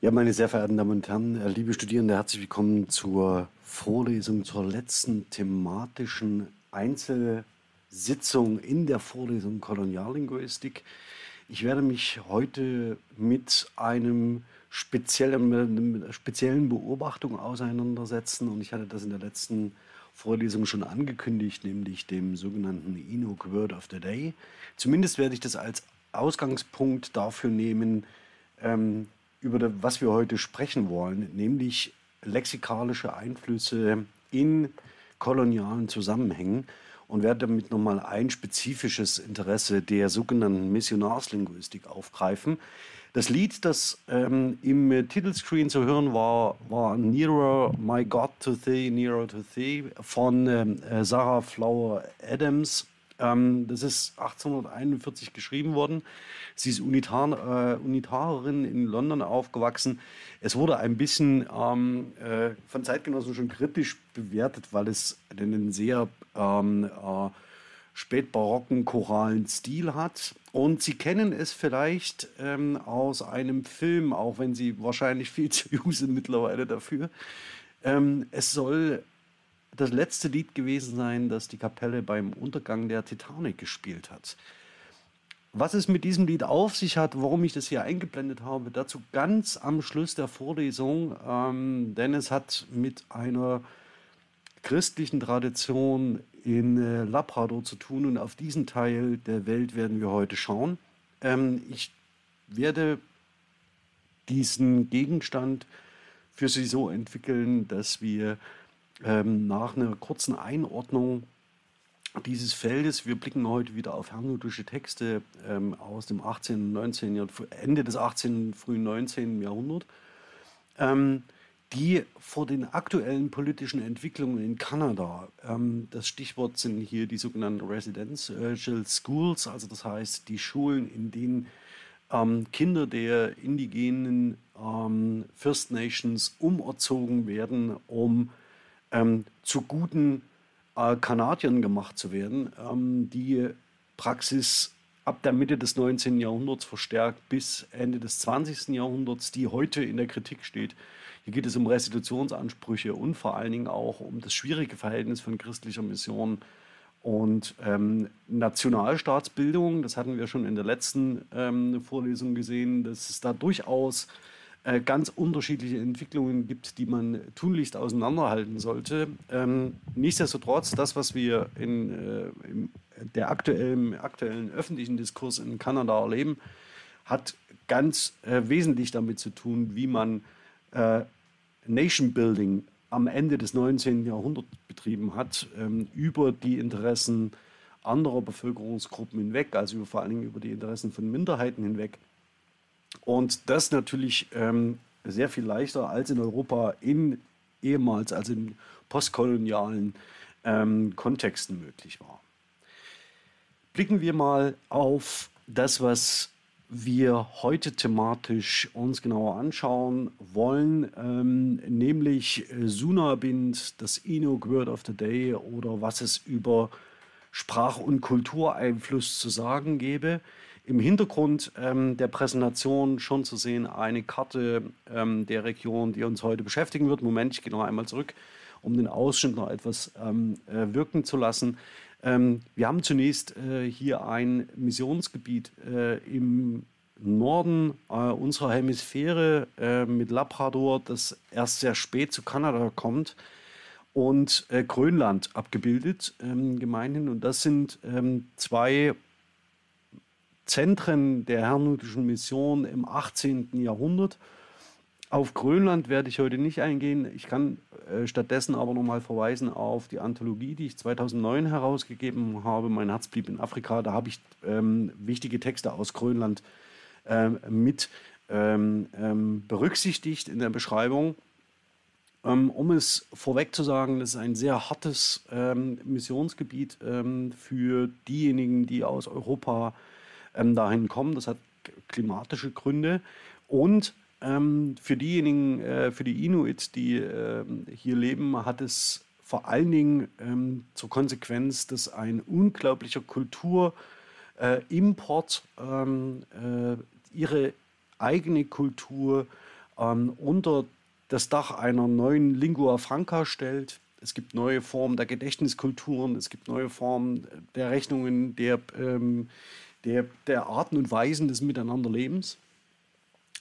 Ja, meine sehr verehrten Damen und Herren, äh, liebe Studierende, herzlich willkommen zur Vorlesung, zur letzten thematischen Einzelsitzung in der Vorlesung Koloniallinguistik. Ich werde mich heute mit einem speziellen, mit einer speziellen Beobachtung auseinandersetzen und ich hatte das in der letzten Vorlesung schon angekündigt, nämlich dem sogenannten Enoch Word of the Day. Zumindest werde ich das als Ausgangspunkt dafür nehmen, ähm, über das, was wir heute sprechen wollen, nämlich lexikalische Einflüsse in kolonialen Zusammenhängen und werde damit nochmal ein spezifisches Interesse der sogenannten Missionarslinguistik aufgreifen. Das Lied, das ähm, im Titelscreen zu hören war, war Nearer My God to Thee, Nearer to Thee von ähm, äh, Sarah Flower Adams. Ähm, das ist 1841 geschrieben worden. Sie ist Unitar, äh, Unitarerin in London aufgewachsen. Es wurde ein bisschen ähm, äh, von Zeitgenossen schon kritisch bewertet, weil es einen sehr ähm, äh, spätbarocken choralen Stil hat. Und Sie kennen es vielleicht ähm, aus einem Film, auch wenn Sie wahrscheinlich viel zu jung sind mittlerweile dafür. Ähm, es soll das letzte Lied gewesen sein, das die Kapelle beim Untergang der Titanic gespielt hat. Was es mit diesem Lied auf sich hat, warum ich das hier eingeblendet habe, dazu ganz am Schluss der Vorlesung, ähm, denn es hat mit einer christlichen Tradition in äh, Labrador zu tun und auf diesen Teil der Welt werden wir heute schauen. Ähm, ich werde diesen Gegenstand für Sie so entwickeln, dass wir ähm, nach einer kurzen Einordnung dieses Feldes, wir blicken heute wieder auf hermeneutische Texte ähm, aus dem 18. und 19. Jahrhundert, Ende des 18. und frühen 19. Jahrhundert, ähm, die vor den aktuellen politischen Entwicklungen in Kanada, ähm, das Stichwort sind hier die sogenannten Residential Schools, also das heißt die Schulen, in denen ähm, Kinder der indigenen ähm, First Nations umerzogen werden, um ähm, zu guten äh, Kanadiern gemacht zu werden. Ähm, die Praxis ab der Mitte des 19. Jahrhunderts verstärkt bis Ende des 20. Jahrhunderts, die heute in der Kritik steht. Hier geht es um Restitutionsansprüche und vor allen Dingen auch um das schwierige Verhältnis von christlicher Mission und ähm, Nationalstaatsbildung. Das hatten wir schon in der letzten ähm, Vorlesung gesehen, dass es da durchaus äh, ganz unterschiedliche Entwicklungen gibt, die man tunlichst auseinanderhalten sollte. Ähm, nichtsdestotrotz, das, was wir in, äh, im der aktuellen, aktuellen öffentlichen Diskurs in Kanada erleben, hat ganz äh, wesentlich damit zu tun, wie man äh, Nation Building am Ende des 19. Jahrhunderts betrieben hat, ähm, über die Interessen anderer Bevölkerungsgruppen hinweg, also vor allen Dingen über die Interessen von Minderheiten hinweg. Und das natürlich ähm, sehr viel leichter als in Europa in ehemals, also in postkolonialen ähm, Kontexten möglich war. Blicken wir mal auf das, was wir heute thematisch uns genauer anschauen wollen, ähm, nämlich Sunabind, das Enoch Word of the Day oder was es über Sprach- und Kultureinfluss zu sagen gäbe im Hintergrund ähm, der Präsentation schon zu sehen eine Karte ähm, der Region, die uns heute beschäftigen wird. Moment, ich gehe noch einmal zurück, um den Ausschnitt noch etwas ähm, äh, wirken zu lassen. Ähm, wir haben zunächst äh, hier ein Missionsgebiet äh, im Norden äh, unserer Hemisphäre äh, mit Labrador, das erst sehr spät zu Kanada kommt und äh, Grönland abgebildet, ähm, gemeinhin. Und das sind ähm, zwei Zentren der herrnhutischen Mission im 18. Jahrhundert. Auf Grönland werde ich heute nicht eingehen. Ich kann äh, stattdessen aber nochmal verweisen auf die Anthologie, die ich 2009 herausgegeben habe. Mein Herz blieb in Afrika. Da habe ich ähm, wichtige Texte aus Grönland ähm, mit ähm, ähm berücksichtigt in der Beschreibung. Ähm, um es vorweg zu sagen, das ist ein sehr hartes ähm, Missionsgebiet für diejenigen, die aus Europa ähm, dahin kommen. Das hat klimatische Gründe. Und ähm, für diejenigen, äh, für die Inuit, die äh, hier leben, hat es vor allen Dingen ähm, zur Konsequenz, dass ein unglaublicher Kulturimport äh, ähm, äh, ihre eigene Kultur ähm, unter das Dach einer neuen Lingua Franca stellt. Es gibt neue Formen der Gedächtniskulturen, es gibt neue Formen der Rechnungen, der, ähm, der, der Arten und Weisen des Miteinanderlebens.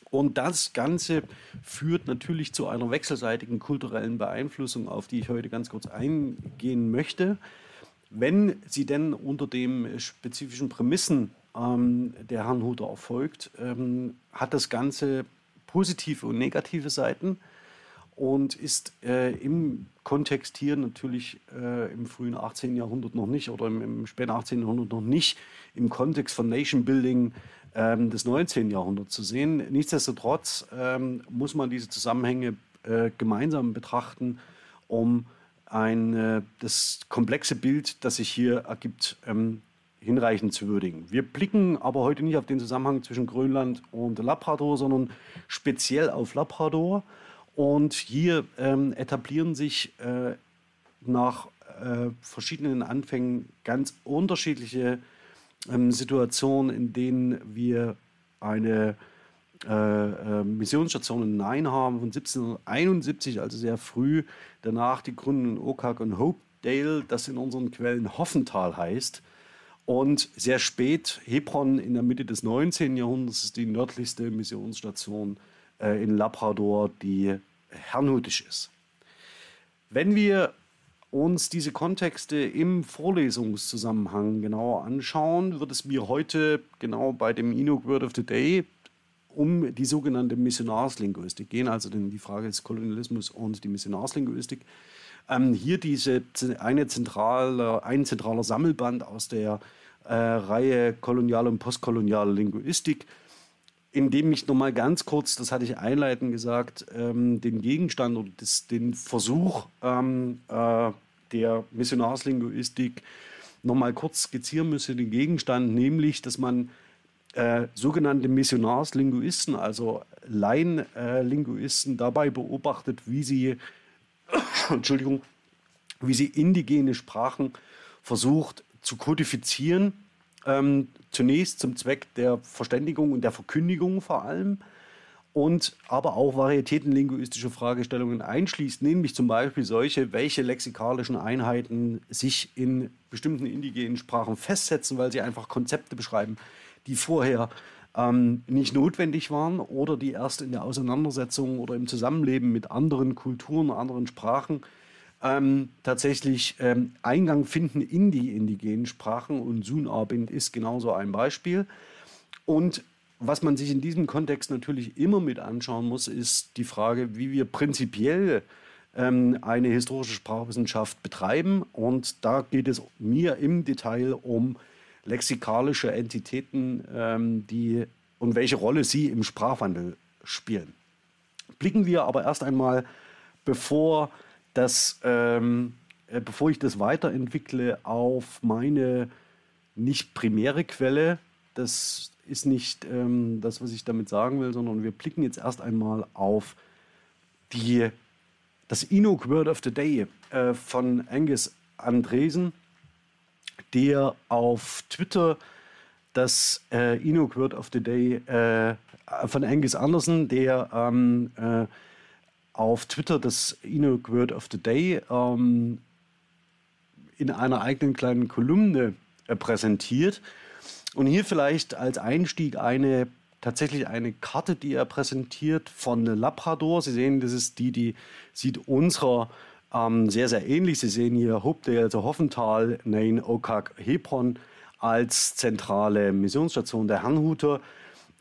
Und das Ganze führt natürlich zu einer wechselseitigen kulturellen Beeinflussung, auf die ich heute ganz kurz eingehen möchte. Wenn sie denn unter den spezifischen Prämissen ähm, der Herrnhuter erfolgt, ähm, hat das Ganze positive und negative Seiten und ist äh, im Kontext hier natürlich äh, im frühen 18. Jahrhundert noch nicht oder im, im, späten 18. Jahrhundert noch nicht im Kontext von Nation Building ähm, des 19. Jahrhunderts zu sehen. Nichtsdestotrotz ähm, muss man diese Zusammenhänge äh, gemeinsam betrachten, um ein, äh, das komplexe Bild, das sich hier ergibt, ähm, hinreichend zu würdigen. Wir blicken aber heute nicht auf den Zusammenhang zwischen Grönland und Labrador, sondern speziell auf Labrador. Und hier ähm, etablieren sich äh, nach äh, verschiedenen Anfängen ganz unterschiedliche ähm, Situationen, in denen wir eine äh, äh, Missionsstation in Nine haben von 1771, also sehr früh. Danach die Gründung in Okak und Hopedale, das in unseren Quellen Hoffental heißt. Und sehr spät, Hebron in der Mitte des 19. Jahrhunderts ist die nördlichste Missionsstation äh, in Labrador, die herrnhutisch ist. Wenn wir uns diese Kontexte im Vorlesungszusammenhang genauer anschauen, wird es mir heute genau bei dem Enoch Word of the Day um die sogenannte Missionarslinguistik gehen, also die Frage des Kolonialismus und die Missionarslinguistik. Ähm, hier diese eine zentrale, ein zentraler Sammelband aus der äh, Reihe koloniale und postkoloniale Linguistik, in dem ich nochmal ganz kurz, das hatte ich einleitend gesagt, ähm, den Gegenstand oder das, den Versuch ähm, äh, der Missionarslinguistik nochmal kurz skizzieren müsse, den Gegenstand, nämlich, dass man äh, sogenannte Missionarslinguisten, also Laienlinguisten, äh, dabei beobachtet, wie sie, Entschuldigung, wie sie indigene Sprachen versucht zu kodifizieren, ähm, zunächst zum Zweck der Verständigung und der Verkündigung vor allem, und aber auch varietätenlinguistische Fragestellungen einschließt, nämlich zum Beispiel solche, welche lexikalischen Einheiten sich in bestimmten indigenen Sprachen festsetzen, weil sie einfach Konzepte beschreiben, die vorher ähm, nicht notwendig waren oder die erst in der Auseinandersetzung oder im Zusammenleben mit anderen Kulturen, anderen Sprachen ähm, tatsächlich ähm, Eingang finden in die indigenen Sprachen und Sunarbind ist genauso ein Beispiel. Und was man sich in diesem Kontext natürlich immer mit anschauen muss, ist die Frage, wie wir prinzipiell ähm, eine historische Sprachwissenschaft betreiben. Und da geht es mir im Detail um lexikalische Entitäten, ähm, die und welche Rolle sie im Sprachwandel spielen. Blicken wir aber erst einmal, bevor dass, ähm, äh, bevor ich das weiterentwickle, auf meine nicht primäre Quelle, das ist nicht ähm, das, was ich damit sagen will, sondern wir blicken jetzt erst einmal auf die, das Enoch Word of the Day äh, von Angus Andresen, der auf Twitter das äh, Enoch Word of the Day äh, von Angus Anderson, der ähm, äh, auf Twitter das Enoch Word of the Day ähm, in einer eigenen kleinen Kolumne äh, präsentiert. Und hier vielleicht als Einstieg eine tatsächlich eine Karte, die er präsentiert von Labrador. Sie sehen, das ist die, die sieht unserer ähm, sehr, sehr ähnlich. Sie sehen hier Hopedale, also Hoffental, Nain, Okak, Hebron als zentrale Missionsstation der Herrnhuter.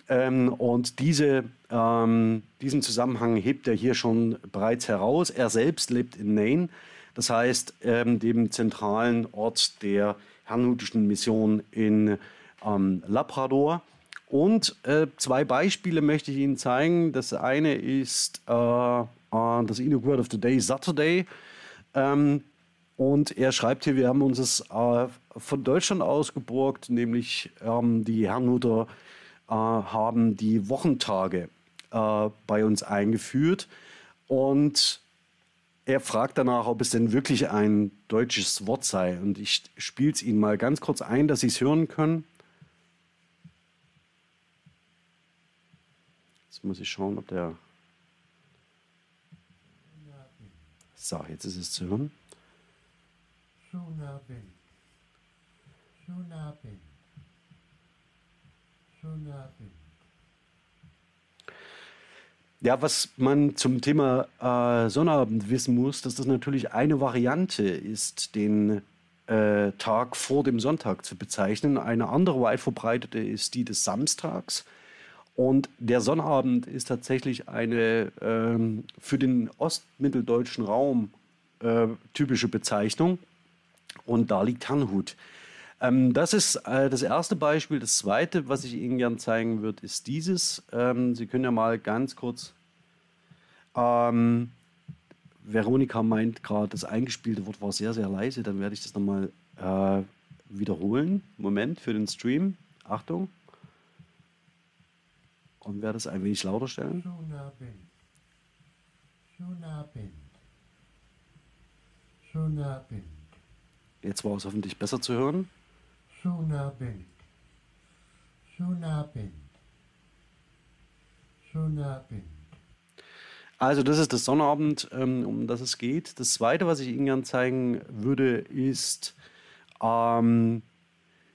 Ähm, und diese, ähm, diesen Zusammenhang hebt er hier schon bereits heraus. Er selbst lebt in Nain, das heißt ähm, dem zentralen Ort der Herrnhutischen Mission in ähm, Labrador. Und äh, zwei Beispiele möchte ich Ihnen zeigen. Das eine ist äh, äh, das Enoch Word of the Day Saturday. Ähm, und er schreibt hier, wir haben uns es äh, von Deutschland ausgeborgt, nämlich ähm, die Herrnhuter äh, haben die Wochentage äh, bei uns eingeführt. Und er fragt danach, ob es denn wirklich ein deutsches Wort sei. Und ich spiele es Ihnen mal ganz kurz ein, dass Sie es hören können. Jetzt muss ich schauen, ob der. So, jetzt ist es zu hören. Shunabin. Shunabin. Shunabin. Ja, was man zum Thema äh, Sonnabend wissen muss, dass das natürlich eine Variante ist, den äh, Tag vor dem Sonntag zu bezeichnen. Eine andere weit verbreitete ist die des Samstags. Und der Sonnabend ist tatsächlich eine ähm, für den ostmitteldeutschen Raum äh, typische Bezeichnung. Und da liegt Herrnhut. Ähm, das ist äh, das erste Beispiel. Das zweite, was ich Ihnen gerne zeigen würde, ist dieses. Ähm, Sie können ja mal ganz kurz. Ähm, Veronika meint gerade, das eingespielte Wort war sehr, sehr leise. Dann werde ich das nochmal äh, wiederholen. Moment für den Stream. Achtung. Und werde es ein wenig lauter stellen. Schönen Abend. Schönen Abend. Schönen Abend. Jetzt war es hoffentlich besser zu hören. Schönen Abend. Schönen Abend. Schönen Abend. Also das ist das Sonnabend, ähm, um das es geht. Das Zweite, was ich Ihnen gerne zeigen würde, ist ähm,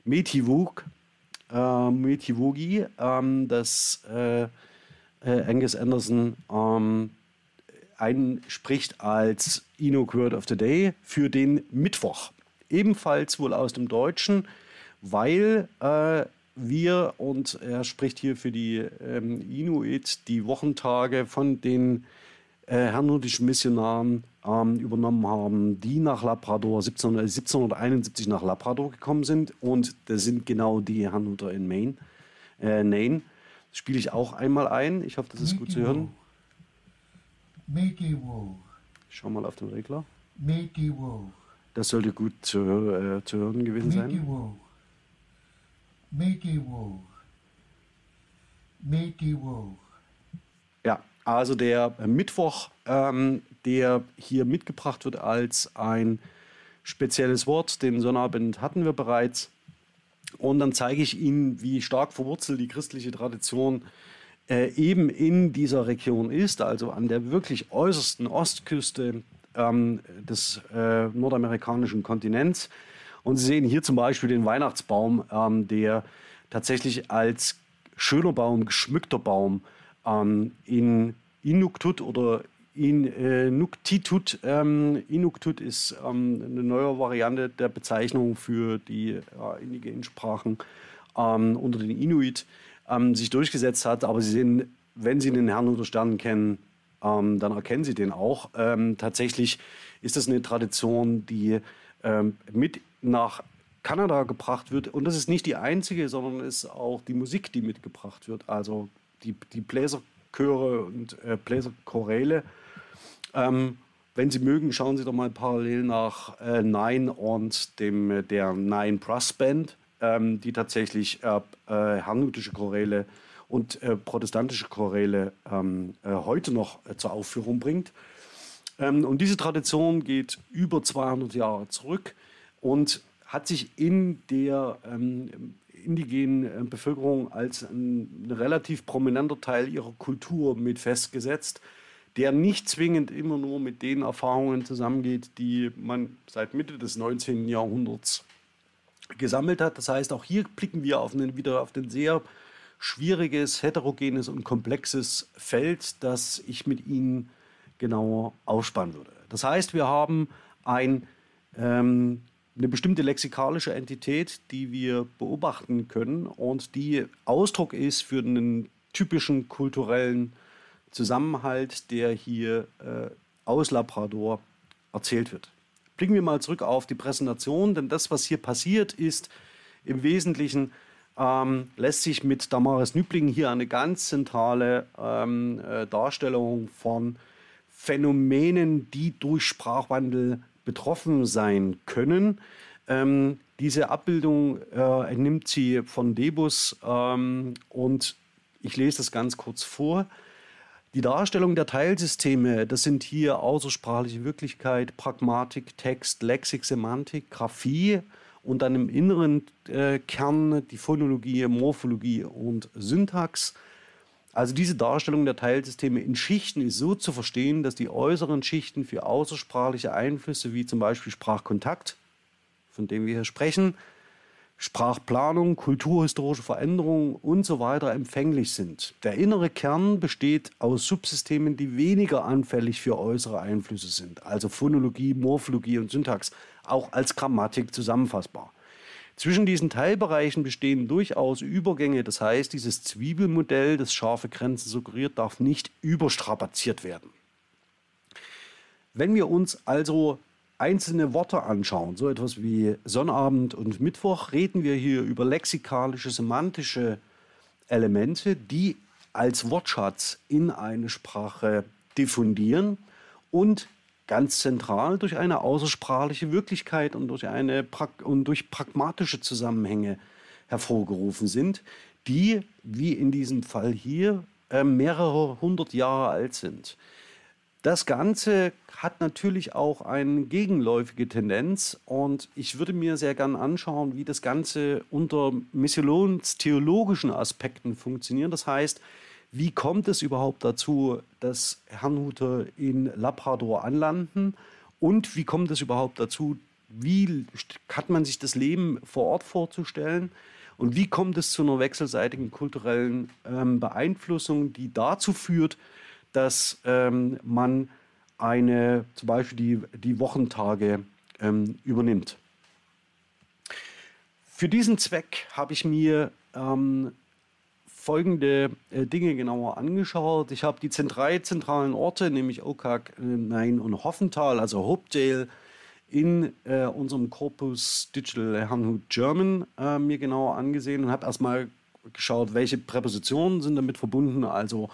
Metivuk, äh, Metivugi, ähm, das äh, äh, Angus Anderson ähm, einspricht als Enoch Word of the Day für den Mittwoch. Ebenfalls wohl aus dem Deutschen, weil äh, wir, und er spricht hier für die ähm, Inuit, die Wochentage von den äh, hernutischen Missionaren ähm, übernommen haben, die nach Labrador 17, 1771 nach Labrador gekommen sind. Und das sind genau die Hernuter in Maine. Äh, Nain. Das spiele ich auch einmal ein. Ich hoffe, das ist gut zu hören. Schau mal auf den Regler. Das sollte gut zu, äh, zu hören gewesen sein. Ja, also der Mittwoch, ähm, der hier mitgebracht wird als ein spezielles Wort. Den Sonnabend hatten wir bereits. Und dann zeige ich Ihnen, wie stark verwurzelt die christliche Tradition äh, eben in dieser Region ist, also an der wirklich äußersten Ostküste ähm, des äh, nordamerikanischen Kontinents. Und Sie sehen hier zum Beispiel den Weihnachtsbaum, ähm, der tatsächlich als schöner Baum, geschmückter Baum ähm, in Inuktut oder in äh, Nuktitut. Ähm, Inuktut ist ähm, eine neue Variante der Bezeichnung für die äh, indigenen Sprachen ähm, unter den Inuit ähm, sich durchgesetzt hat. Aber Sie sehen, wenn Sie den Herrn unter Sternen kennen, ähm, dann erkennen Sie den auch. Ähm, tatsächlich ist das eine Tradition, die mit nach Kanada gebracht wird. Und das ist nicht die einzige, sondern ist auch die Musik, die mitgebracht wird. Also die, die Bläserchöre und äh, Bläserchoräle. Ähm, wenn Sie mögen, schauen Sie doch mal parallel nach äh, Nine und dem, äh, der Nine Brass Band, ähm, die tatsächlich äh, äh, herrnhutische Choräle und äh, protestantische Choräle ähm, äh, heute noch äh, zur Aufführung bringt. Ähm, und diese Tradition geht über 200 Jahre zurück und hat sich in der ähm, indigenen äh, Bevölkerung als ein, relativ prominenter Teil ihrer Kultur mit festgesetzt der nicht zwingend immer nur mit den Erfahrungen zusammengeht, die man seit Mitte des 19. Jahrhunderts gesammelt hat. Das heißt, auch hier blicken wir auf einen, wieder auf ein sehr schwieriges, heterogenes und komplexes Feld, das ich mit Ihnen genauer aufspannen würde. Das heißt, wir haben ein, ähm, eine bestimmte lexikalische Entität, die wir beobachten können und die Ausdruck ist für einen typischen kulturellen Zusammenhalt, der hier äh, aus Labrador erzählt wird. Blicken wir mal zurück auf die Präsentation, denn das, was hier passiert, ist im Wesentlichen, ähm, lässt sich mit Damaris Nübling hier eine ganz zentrale ähm, äh, Darstellung von Phänomenen, die durch Sprachwandel betroffen sein können. Ähm, diese Abbildung äh, entnimmt sie von Debus ähm, und ich lese das ganz kurz vor. Die Darstellung der Teilsysteme, das sind hier außersprachliche Wirklichkeit, Pragmatik, Text, Lexik, Semantik, Graphie und dann im inneren äh, Kern die Phonologie, Morphologie und Syntax. Also diese Darstellung der Teilsysteme in Schichten ist so zu verstehen, dass die äußeren Schichten für außersprachliche Einflüsse wie zum Beispiel Sprachkontakt, von dem wir hier sprechen, Sprachplanung, kulturhistorische Veränderungen und so weiter empfänglich sind. Der innere Kern besteht aus Subsystemen, die weniger anfällig für äußere Einflüsse sind, also Phonologie, Morphologie und Syntax, auch als Grammatik zusammenfassbar. Zwischen diesen Teilbereichen bestehen durchaus Übergänge. Das heißt, dieses Zwiebelmodell, das scharfe Grenzen suggeriert, darf nicht überstrapaziert werden. Wenn wir uns also einzelne Worte anschauen, so etwas wie Sonnabend und Mittwoch, reden wir hier über lexikalische, semantische Elemente, die als Wortschatz in eine Sprache diffundieren und ganz zentral durch eine außersprachliche Wirklichkeit und durch, eine, und durch pragmatische Zusammenhänge hervorgerufen sind, die, wie in diesem Fall hier, äh, mehrere hundert Jahre alt sind. Das Ganze hat natürlich auch eine gegenläufige Tendenz und ich würde mir sehr gern anschauen, wie das Ganze unter missionstheologischen Aspekten funktioniert. Das heißt, wie kommt es überhaupt dazu, dass Herrnhuter in Labrador anlanden? Und wie kommt es überhaupt dazu, wie hat man sich das Leben vor Ort vorzustellen? Und wie kommt es zu einer wechselseitigen kulturellen ähm, Beeinflussung, die dazu führt, dass ähm, man eine, zum Beispiel die, die Wochentage ähm, übernimmt? Für diesen Zweck habe ich mir ähm, folgende äh, Dinge genauer angeschaut. Ich habe die drei zentralen Orte, nämlich Okak, äh, Main und Hoffenthal, also Hopedale, in äh, unserem Corpus Digital Herrnhut German äh, mir genauer angesehen und habe erstmal geschaut, welche Präpositionen sind damit verbunden. Also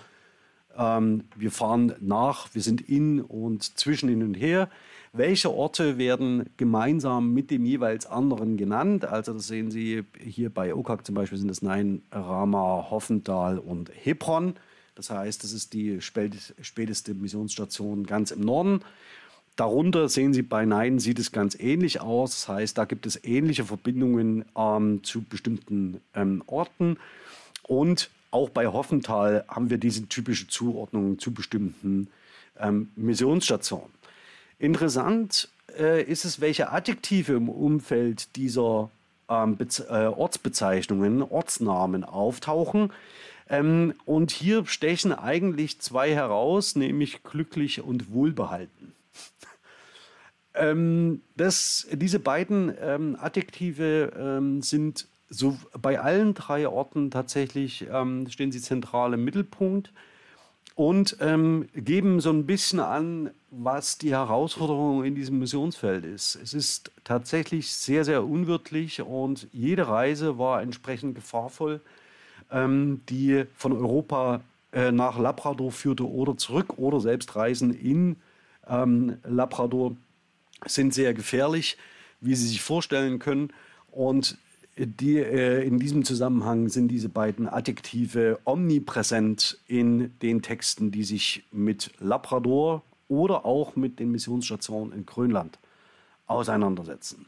ähm, wir fahren nach, wir sind in und zwischen hin und her. Welche Orte werden gemeinsam mit dem jeweils anderen genannt? Also das sehen Sie hier bei Okak zum Beispiel sind es Nein, Rama, Hoffenthal und Hebron. Das heißt, das ist die späteste Missionsstation ganz im Norden. Darunter sehen Sie bei Nein, sieht es ganz ähnlich aus. Das heißt, da gibt es ähnliche Verbindungen ähm, zu bestimmten ähm, Orten. Und auch bei Hoffenthal haben wir diese typische Zuordnung zu bestimmten ähm, Missionsstationen. Interessant äh, ist es, welche Adjektive im Umfeld dieser ähm, äh, Ortsbezeichnungen, Ortsnamen auftauchen. Ähm, und hier stechen eigentlich zwei heraus, nämlich glücklich und wohlbehalten. ähm, das, diese beiden ähm, Adjektive ähm, sind so bei allen drei Orten tatsächlich, ähm, stehen sie zentral im Mittelpunkt und ähm, geben so ein bisschen an, was die Herausforderung in diesem Missionsfeld ist. Es ist tatsächlich sehr, sehr unwirtlich und jede Reise war entsprechend gefahrvoll, ähm, die von Europa äh, nach Labrador führte oder zurück oder selbst Reisen in ähm, Labrador sind sehr gefährlich, wie Sie sich vorstellen können. Und die, äh, in diesem Zusammenhang sind diese beiden Adjektive omnipräsent in den Texten, die sich mit Labrador oder auch mit den Missionsstationen in Grönland auseinandersetzen.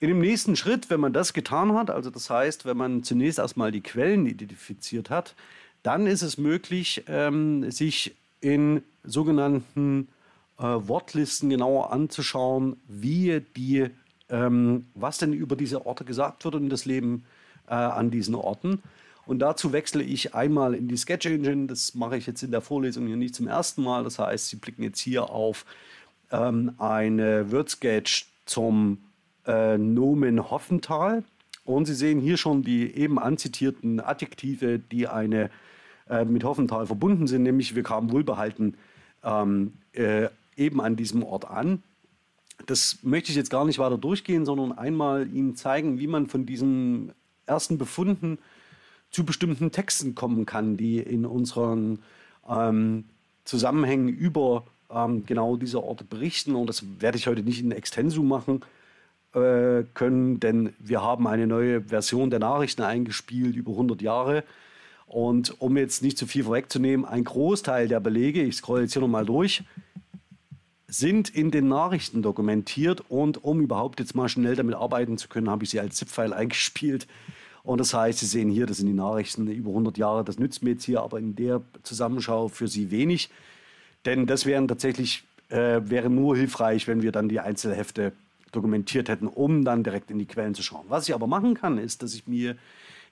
In dem nächsten Schritt, wenn man das getan hat, also das heißt, wenn man zunächst erstmal die Quellen identifiziert hat, dann ist es möglich, ähm, sich in sogenannten äh, Wortlisten genauer anzuschauen, wie die ähm, was denn über diese Orte gesagt wird und das Leben äh, an diesen Orten. Und dazu wechsle ich einmal in die Sketch Engine. Das mache ich jetzt in der Vorlesung hier nicht zum ersten Mal. Das heißt, Sie blicken jetzt hier auf ähm, eine WordSketch zum äh, Nomen Hoffenthal. Und Sie sehen hier schon die eben anzitierten Adjektive, die eine, äh, mit Hoffenthal verbunden sind, nämlich wir kamen wohlbehalten ähm, äh, eben an diesem Ort an das möchte ich jetzt gar nicht weiter durchgehen, sondern einmal Ihnen zeigen, wie man von diesen ersten Befunden zu bestimmten Texten kommen kann, die in unseren ähm, Zusammenhängen über ähm, genau diese Orte berichten. Und das werde ich heute nicht in Extensu machen äh, können, denn wir haben eine neue Version der Nachrichten eingespielt über 100 Jahre. Und um jetzt nicht zu viel vorwegzunehmen, ein Großteil der Belege, ich scrolle jetzt hier nochmal durch, sind in den Nachrichten dokumentiert und um überhaupt jetzt mal schnell damit arbeiten zu können, habe ich sie als ZIP-File eingespielt Und das heißt, Sie sehen hier, das sind die Nachrichten über 100 Jahre, das nützt mir jetzt hier aber in der Zusammenschau für Sie wenig. Denn das wären tatsächlich, äh, wäre nur hilfreich, wenn wir dann die Einzelhefte dokumentiert hätten, um dann direkt in die Quellen zu schauen. Was ich aber machen kann, ist, dass ich mir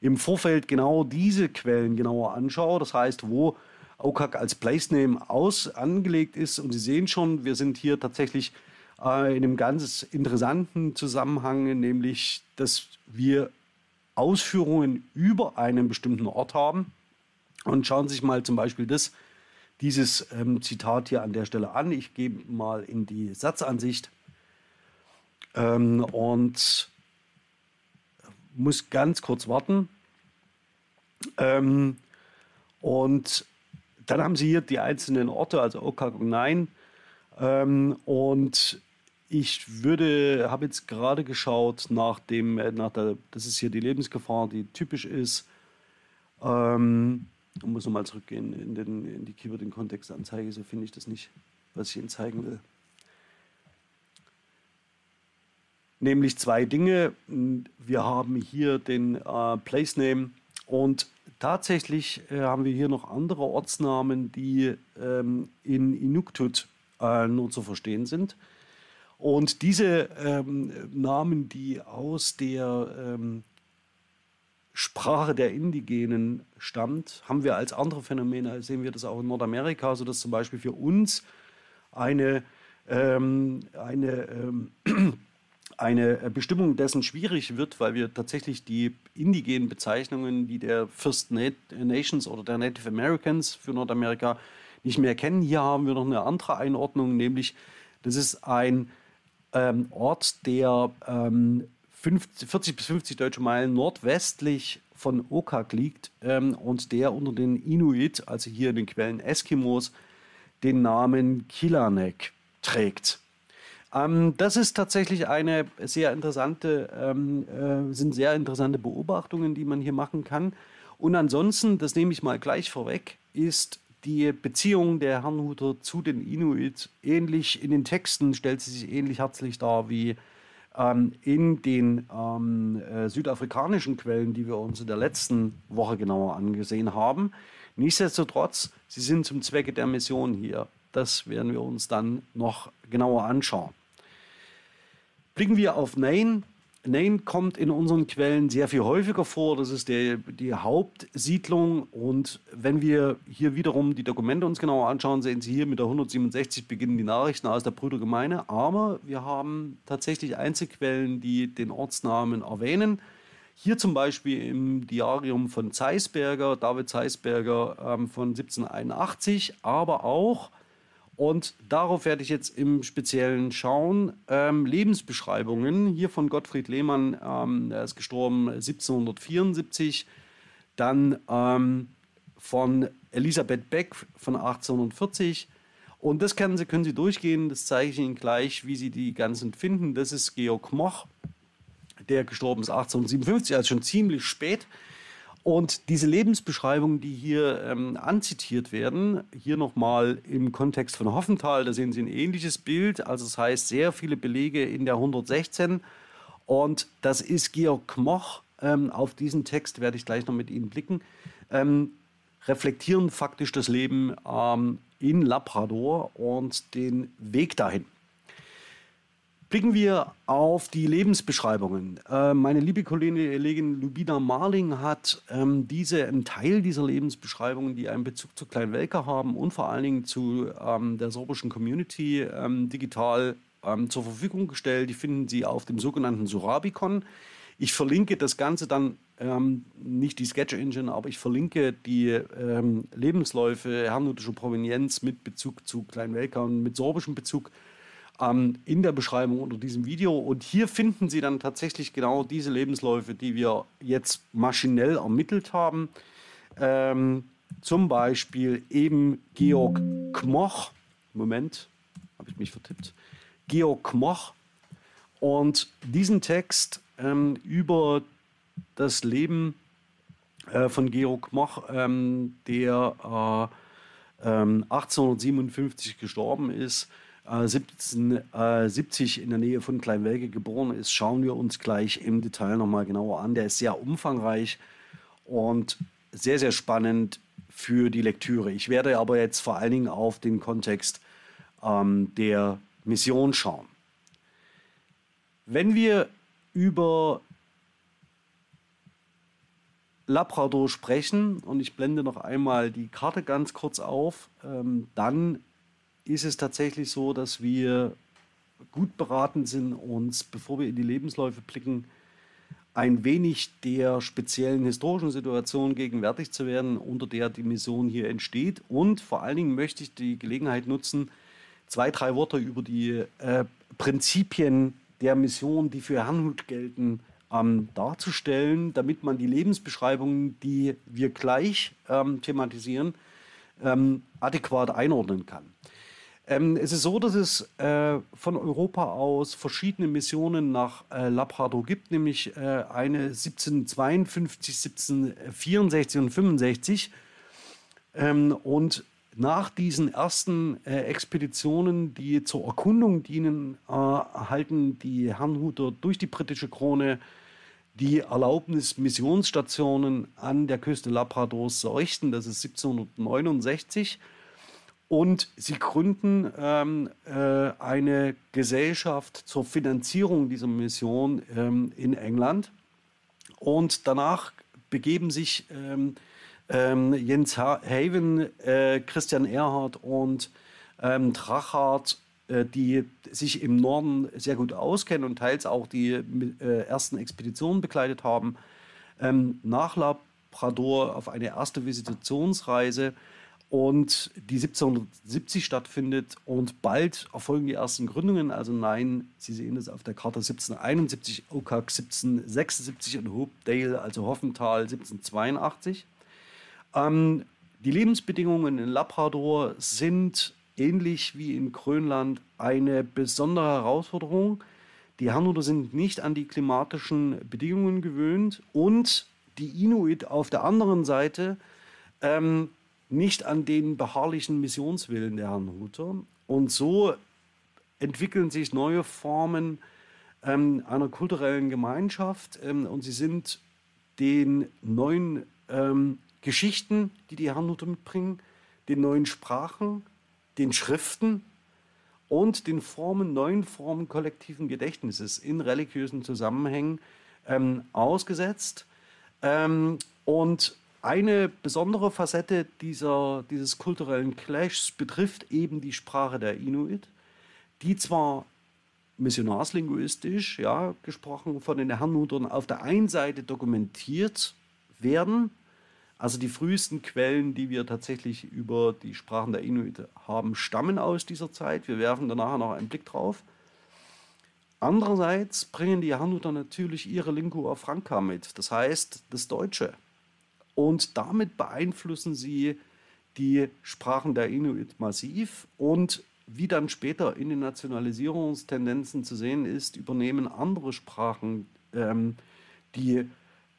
im Vorfeld genau diese Quellen genauer anschaue. Das heißt, wo OCAC als Place Name aus angelegt ist. Und Sie sehen schon, wir sind hier tatsächlich äh, in einem ganz interessanten Zusammenhang, nämlich, dass wir Ausführungen über einen bestimmten Ort haben. Und schauen Sie sich mal zum Beispiel das, dieses ähm, Zitat hier an der Stelle an. Ich gebe mal in die Satzansicht ähm, und muss ganz kurz warten. Ähm, und dann haben Sie hier die einzelnen Orte, also Okak und Nein. Ähm, und ich würde, habe jetzt gerade geschaut nach dem, äh, nach der, das ist hier die Lebensgefahr, die typisch ist. Ähm, ich muss nochmal zurückgehen in, den, in die Keyword-Kontextanzeige, so finde ich das nicht, was ich Ihnen zeigen will. Nämlich zwei Dinge. Wir haben hier den äh, Place Name und tatsächlich äh, haben wir hier noch andere Ortsnamen, die ähm, in Inuktitut äh, nur zu verstehen sind. Und diese ähm, Namen, die aus der ähm, Sprache der Indigenen stammt, haben wir als andere Phänomene, sehen wir das auch in Nordamerika, sodass zum Beispiel für uns eine, ähm, eine, ähm, eine Bestimmung dessen schwierig wird, weil wir tatsächlich die indigenen Bezeichnungen wie der First Nations oder der Native Americans für Nordamerika nicht mehr kennen. Hier haben wir noch eine andere Einordnung, nämlich das ist ein ähm, Ort, der ähm, 50, 40 bis 50 deutsche Meilen nordwestlich von Okak liegt ähm, und der unter den Inuit, also hier in den Quellen Eskimos, den Namen Kilanek trägt. Ähm, das ist tatsächlich eine sehr interessante, ähm, äh, sind sehr interessante Beobachtungen, die man hier machen kann. Und ansonsten, das nehme ich mal gleich vorweg, ist die Beziehung der Herrnhuter zu den Inuit ähnlich in den Texten stellt sie sich ähnlich herzlich dar wie ähm, in den ähm, äh, südafrikanischen Quellen, die wir uns in der letzten Woche genauer angesehen haben. Nichtsdestotrotz, sie sind zum Zwecke der Mission hier. Das werden wir uns dann noch genauer anschauen. Blicken wir auf Nain, Nain kommt in unseren Quellen sehr viel häufiger vor. Das ist der, die Hauptsiedlung. Und wenn wir hier wiederum die Dokumente uns genauer anschauen, sehen Sie hier mit der 167 beginnen die Nachrichten aus der Brüdergemeinde. Aber wir haben tatsächlich Einzelquellen, die den Ortsnamen erwähnen. Hier zum Beispiel im Diarium von Zeisberger, David Zeisberger ähm, von 1781, aber auch und darauf werde ich jetzt im Speziellen schauen. Ähm, Lebensbeschreibungen hier von Gottfried Lehmann, ähm, er ist gestorben 1774. Dann ähm, von Elisabeth Beck von 1840. Und das können Sie, können Sie durchgehen, das zeige ich Ihnen gleich, wie Sie die ganzen finden. Das ist Georg Moch, der gestorben ist 1857, also schon ziemlich spät. Und diese Lebensbeschreibungen, die hier ähm, anzitiert werden, hier nochmal im Kontext von Hoffenthal, da sehen Sie ein ähnliches Bild. Also das heißt, sehr viele Belege in der 116. Und das ist Georg Moch. Ähm, auf diesen Text werde ich gleich noch mit Ihnen blicken. Ähm, reflektieren faktisch das Leben ähm, in Labrador und den Weg dahin. Blicken wir auf die Lebensbeschreibungen. Äh, meine liebe Kollegin Lubina Marling hat ähm, diese, einen Teil dieser Lebensbeschreibungen, die einen Bezug zu Kleinwelker haben und vor allen Dingen zu ähm, der sorbischen Community ähm, digital zur Verfügung gestellt. Die finden Sie auf dem sogenannten Surabicon. Ich verlinke das Ganze dann, ähm, nicht die Sketch Engine, aber ich verlinke die ähm, Lebensläufe herrnhutischer Provenienz mit Bezug zu Kleinwelker und mit sorbischem Bezug ähm, in der Beschreibung unter diesem Video. Und hier finden Sie dann tatsächlich genau diese Lebensläufe, die wir jetzt maschinell ermittelt haben. Ähm, zum Beispiel eben Georg Kmoch. Moment, habe ich mich vertippt. Georg Kmoch. Und diesen Text ähm, über das Leben äh, von Georg Kmoch, ähm, der äh, 1857 ähm, gestorben ist, 1770 in der Nähe von Kleinwelge geboren ist, schauen wir uns gleich im Detail nochmal genauer an. Der ist sehr umfangreich und sehr, sehr spannend für die Lektüre. Ich werde aber jetzt vor allen Dingen auf den Kontext ähm, der Mission schauen. Wenn wir über Labrador sprechen, und ich blende noch einmal die Karte ganz kurz auf, ähm, dann ist es tatsächlich so, dass wir gut beraten sind, uns, bevor wir in die Lebensläufe blicken, ein wenig der speziellen historischen Situation gegenwärtig zu werden, unter der die Mission hier entsteht. Und vor allen Dingen möchte ich die Gelegenheit nutzen, zwei, drei Worte über die äh, Prinzipien der Mission, die für Herrnhut gelten, ähm, darzustellen, damit man die Lebensbeschreibungen, die wir gleich ähm, thematisieren, ähm, adäquat einordnen kann. Ähm, es ist so, dass es äh, von Europa aus verschiedene Missionen nach äh, Labrador gibt, nämlich äh, eine 1752, 1764 und 65. Ähm, und nach diesen ersten äh, Expeditionen, die zur Erkundung dienen, äh, erhalten die Herrnhuter durch die britische Krone die Erlaubnis, Missionsstationen an der Küste Labradors zu errichten. Das ist 1769. Und sie gründen ähm, äh, eine Gesellschaft zur Finanzierung dieser Mission ähm, in England. Und danach begeben sich ähm, ähm Jens Haven, äh, Christian Erhard und ähm, Drachhardt, äh, die sich im Norden sehr gut auskennen und teils auch die äh, ersten Expeditionen begleitet haben, ähm, nach Labrador auf eine erste Visitationsreise und die 1770 stattfindet und bald erfolgen die ersten Gründungen. Also nein, Sie sehen es auf der Karte 1771, Okak 1776 und Hopedale, also Hoffental 1782. Ähm, die Lebensbedingungen in Labrador sind ähnlich wie in Grönland eine besondere Herausforderung. Die Herrnhuter sind nicht an die klimatischen Bedingungen gewöhnt und die Inuit auf der anderen Seite ähm, nicht an den beharrlichen Missionswillen der Herrnhuter. Und so entwickeln sich neue Formen ähm, einer kulturellen Gemeinschaft ähm, und sie sind den neuen ähm, Geschichten, die die Herrnhuter mitbringen, den neuen Sprachen, den Schriften und den Formen, neuen Formen kollektiven Gedächtnisses in religiösen Zusammenhängen ähm, ausgesetzt. Ähm, und eine besondere Facette dieser, dieses kulturellen Clashs betrifft eben die Sprache der Inuit, die zwar missionarslinguistisch ja, gesprochen von den Herrnhutern auf der einen Seite dokumentiert werden, also die frühesten Quellen, die wir tatsächlich über die Sprachen der Inuit haben, stammen aus dieser Zeit. Wir werfen danach noch einen Blick drauf. Andererseits bringen die Herrnhuter natürlich ihre Lingua Franca mit, das heißt das Deutsche. Und damit beeinflussen sie die Sprachen der Inuit massiv und wie dann später in den Nationalisierungstendenzen zu sehen ist, übernehmen andere Sprachen ähm, die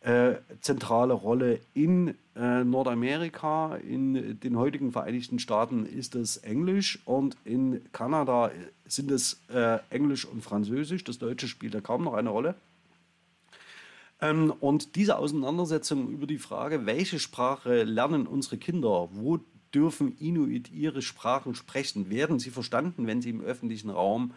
äh, zentrale Rolle in äh, Nordamerika. In den heutigen Vereinigten Staaten ist es Englisch und in Kanada sind es äh, Englisch und Französisch. Das Deutsche spielt da kaum noch eine Rolle. Ähm, und diese Auseinandersetzung über die Frage, welche Sprache lernen unsere Kinder, wo dürfen Inuit ihre Sprachen sprechen, werden sie verstanden, wenn sie im öffentlichen Raum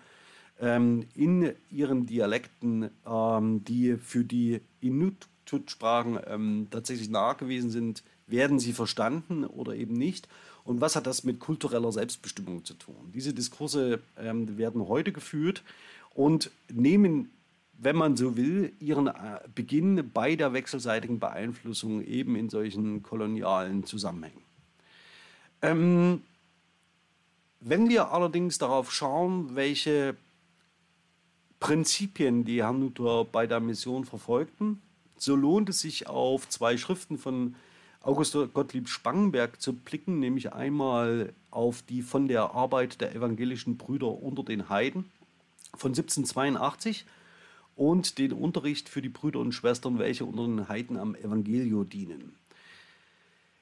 ähm, in ihren Dialekten, ähm, die für die Inuit-Sprachen tatsächlich nachgewiesen sind, werden sie verstanden oder eben nicht? Und was hat das mit kultureller Selbstbestimmung zu tun? Diese Diskurse werden heute geführt und nehmen wenn man so will, ihren äh, Beginn bei der wechselseitigen Beeinflussung eben in solchen kolonialen Zusammenhängen. Ähm, wenn wir allerdings darauf schauen, welche Prinzipien die Herrnhuter bei der Mission verfolgten, so lohnt es sich auf zwei Schriften von August Gottlieb Spangenberg zu blicken, nämlich einmal auf die von der Arbeit der evangelischen Brüder unter den Heiden von 1782 und den Unterricht für die Brüder und Schwestern, welche unter den Heiden am Evangelio dienen.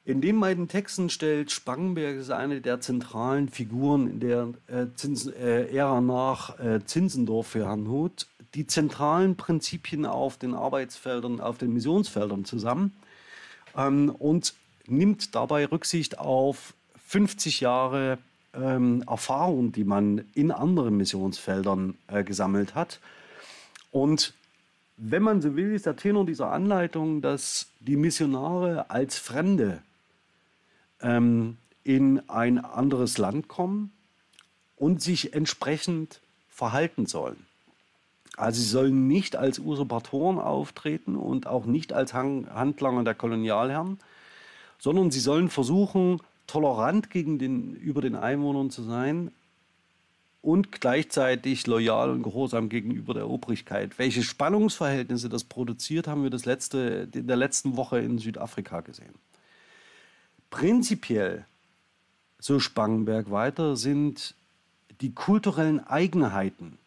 In den beiden Texten stellt Spangenberg eine der zentralen Figuren in der äh, Zins, äh, Ära nach äh, Zinzendorf für Herrnhut die zentralen Prinzipien auf den Arbeitsfeldern, auf den Missionsfeldern zusammen ähm, und nimmt dabei Rücksicht auf 50 Jahre ähm, Erfahrung, die man in anderen Missionsfeldern äh, gesammelt hat. Und wenn man so will, ist der Tenor dieser Anleitung, dass die Missionare als Fremde ähm, in ein anderes Land kommen und sich entsprechend verhalten sollen. Also sie sollen nicht als Usurpatoren auftreten und auch nicht als Handlanger der Kolonialherren, sondern sie sollen versuchen, tolerant gegenüber den Einwohnern zu sein und gleichzeitig loyal und gehorsam gegenüber der Obrigkeit. Welche Spannungsverhältnisse das produziert, haben wir das letzte, in der letzten Woche in Südafrika gesehen. Prinzipiell, so Spangenberg weiter, sind die kulturellen Eigenheiten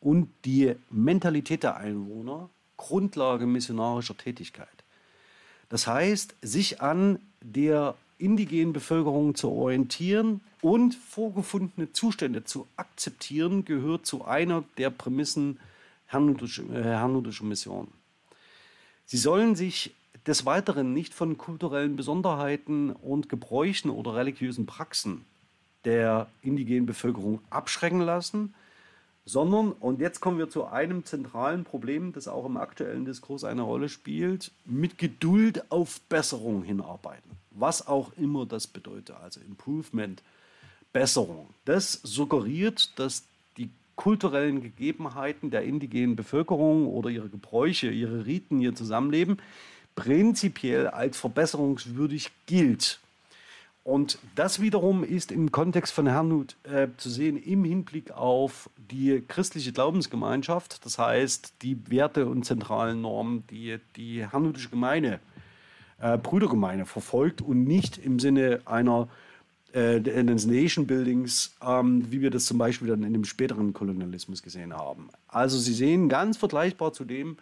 und die Mentalität der Einwohner Grundlage missionarischer Tätigkeit. Das heißt, sich an der indigenen Bevölkerung zu orientieren und vorgefundene Zustände zu akzeptieren, gehört zu einer der Prämissen herrnhutischer äh, Mission. Sie sollen sich des Weiteren nicht von kulturellen Besonderheiten und Gebräuchen oder religiösen Praxen der indigenen Bevölkerung abschrecken lassen, sondern, und jetzt kommen wir zu einem zentralen Problem, das auch im aktuellen Diskurs eine Rolle spielt, mit Geduld auf Besserung hinarbeiten. Was auch immer das bedeutet, also Improvement, Besserung. Das suggeriert, dass die kulturellen Gegebenheiten der indigenen Bevölkerung oder ihre Gebräuche, ihre Riten, ihr Zusammenleben prinzipiell als verbesserungswürdig gilt. Und das wiederum ist im Kontext von Herrnhut äh, zu sehen im Hinblick auf die christliche Glaubensgemeinschaft, das heißt die Werte und zentralen Normen, die die Herrnhutische Gemeinde, äh, Brüdergemeinde verfolgt und nicht im Sinne einer äh, des Nation Buildings, ähm, wie wir das zum Beispiel dann in dem späteren Kolonialismus gesehen haben. Also Sie sehen ganz vergleichbar zu dem,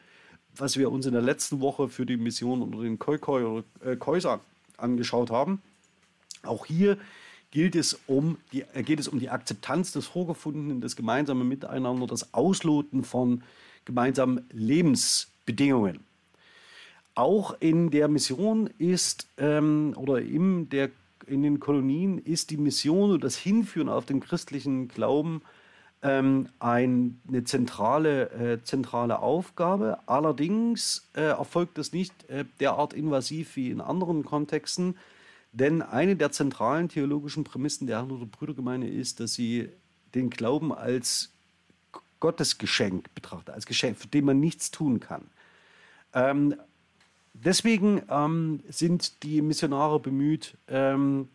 was wir uns in der letzten Woche für die Mission unter den Khoikhoi oder äh, Khoisan angeschaut haben. Auch hier gilt es um die, äh, geht es um die Akzeptanz des Vorgefundenen, das gemeinsame Miteinander, das Ausloten von gemeinsamen Lebensbedingungen. Auch in der Mission ist ähm, oder in, der, in den Kolonien ist die Mission und das Hinführen auf den christlichen Glauben ähm, ein, eine zentrale, äh, zentrale Aufgabe. Allerdings äh, erfolgt das nicht äh, derart invasiv wie in anderen Kontexten, denn eine der zentralen theologischen Prämissen der Herrn- Brüdergemeinde ist, dass sie den Glauben als Gottesgeschenk betrachtet, als Geschenk, für den man nichts tun kann. Ähm, deswegen ähm, sind die Missionare bemüht, ähm,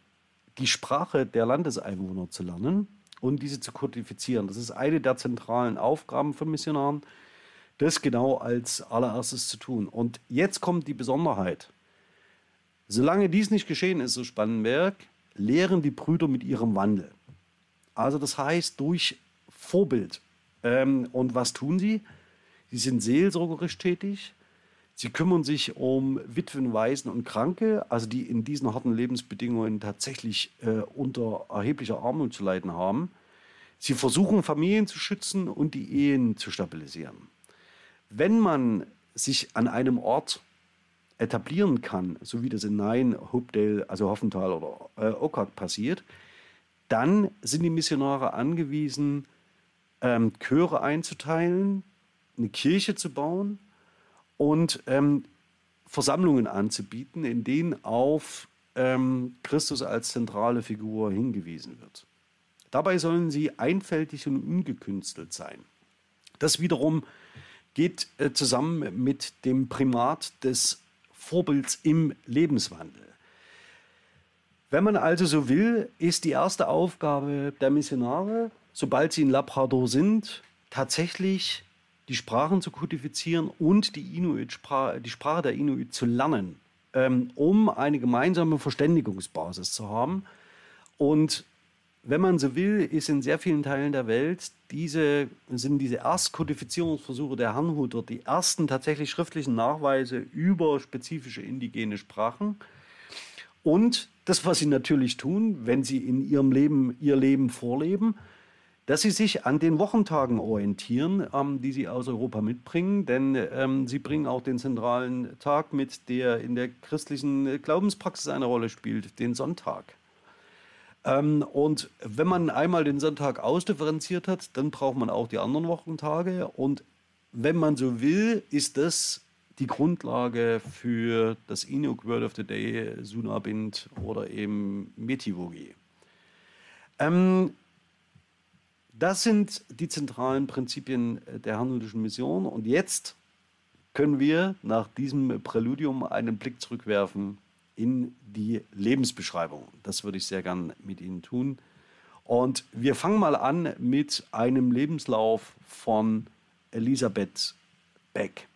die Sprache der Landeseinwohner zu lernen und diese zu kodifizieren. Das ist eine der zentralen Aufgaben von Missionaren, das genau als allererstes zu tun. Und jetzt kommt die Besonderheit. Solange dies nicht geschehen ist, so Spannenberg, lehren die Brüder mit ihrem Wandel. Also das heißt durch Vorbild. Ähm, und was tun sie? Sie sind seelsorgerisch tätig. Sie kümmern sich um Witwen, Waisen und Kranke, also die in diesen harten Lebensbedingungen tatsächlich äh, unter erheblicher Armut zu leiden haben. Sie versuchen Familien zu schützen und die Ehen zu stabilisieren. Wenn man sich an einem Ort etablieren kann, so wie das in Nein, Hopedale, also Hoffenthal oder äh, Ockart passiert, dann sind die Missionare angewiesen, ähm, Chöre einzuteilen, eine Kirche zu bauen und ähm, Versammlungen anzubieten, in denen auf ähm, Christus als zentrale Figur hingewiesen wird. Dabei sollen sie einfältig und ungekünstelt sein. Das wiederum geht äh, zusammen mit dem Primat des Vorbilds im Lebenswandel. Wenn man also so will, ist die erste Aufgabe der Missionare, sobald sie in Labrador sind, tatsächlich die Sprachen zu kodifizieren und die, Inuit die Sprache der Inuit zu lernen, ähm, um eine gemeinsame Verständigungsbasis zu haben. Und wenn man so will, ist in sehr vielen Teilen der Welt diese, sind diese Erstkodifizierungsversuche der Herrnhuter die ersten tatsächlich schriftlichen Nachweise über spezifische indigene Sprachen. Und das, was sie natürlich tun, wenn sie in ihrem Leben ihr Leben vorleben, dass sie sich an den Wochentagen orientieren, ähm, die sie aus Europa mitbringen. Denn ähm, sie bringen auch den zentralen Tag mit, der in der christlichen Glaubenspraxis eine Rolle spielt, den Sonntag. Ähm, und wenn man einmal den Sonntag ausdifferenziert hat, dann braucht man auch die anderen Wochentage. Und wenn man so will, ist das die Grundlage für das Inuk Word of the Day, Sunabind oder eben Metivogi. Ähm, das sind die zentralen Prinzipien der herrnhutischen Mission. Und jetzt können wir nach diesem Präludium einen Blick zurückwerfen in die Lebensbeschreibung. Das würde ich sehr gern mit Ihnen tun. Und wir fangen mal an mit einem Lebenslauf von Elisabeth Beck.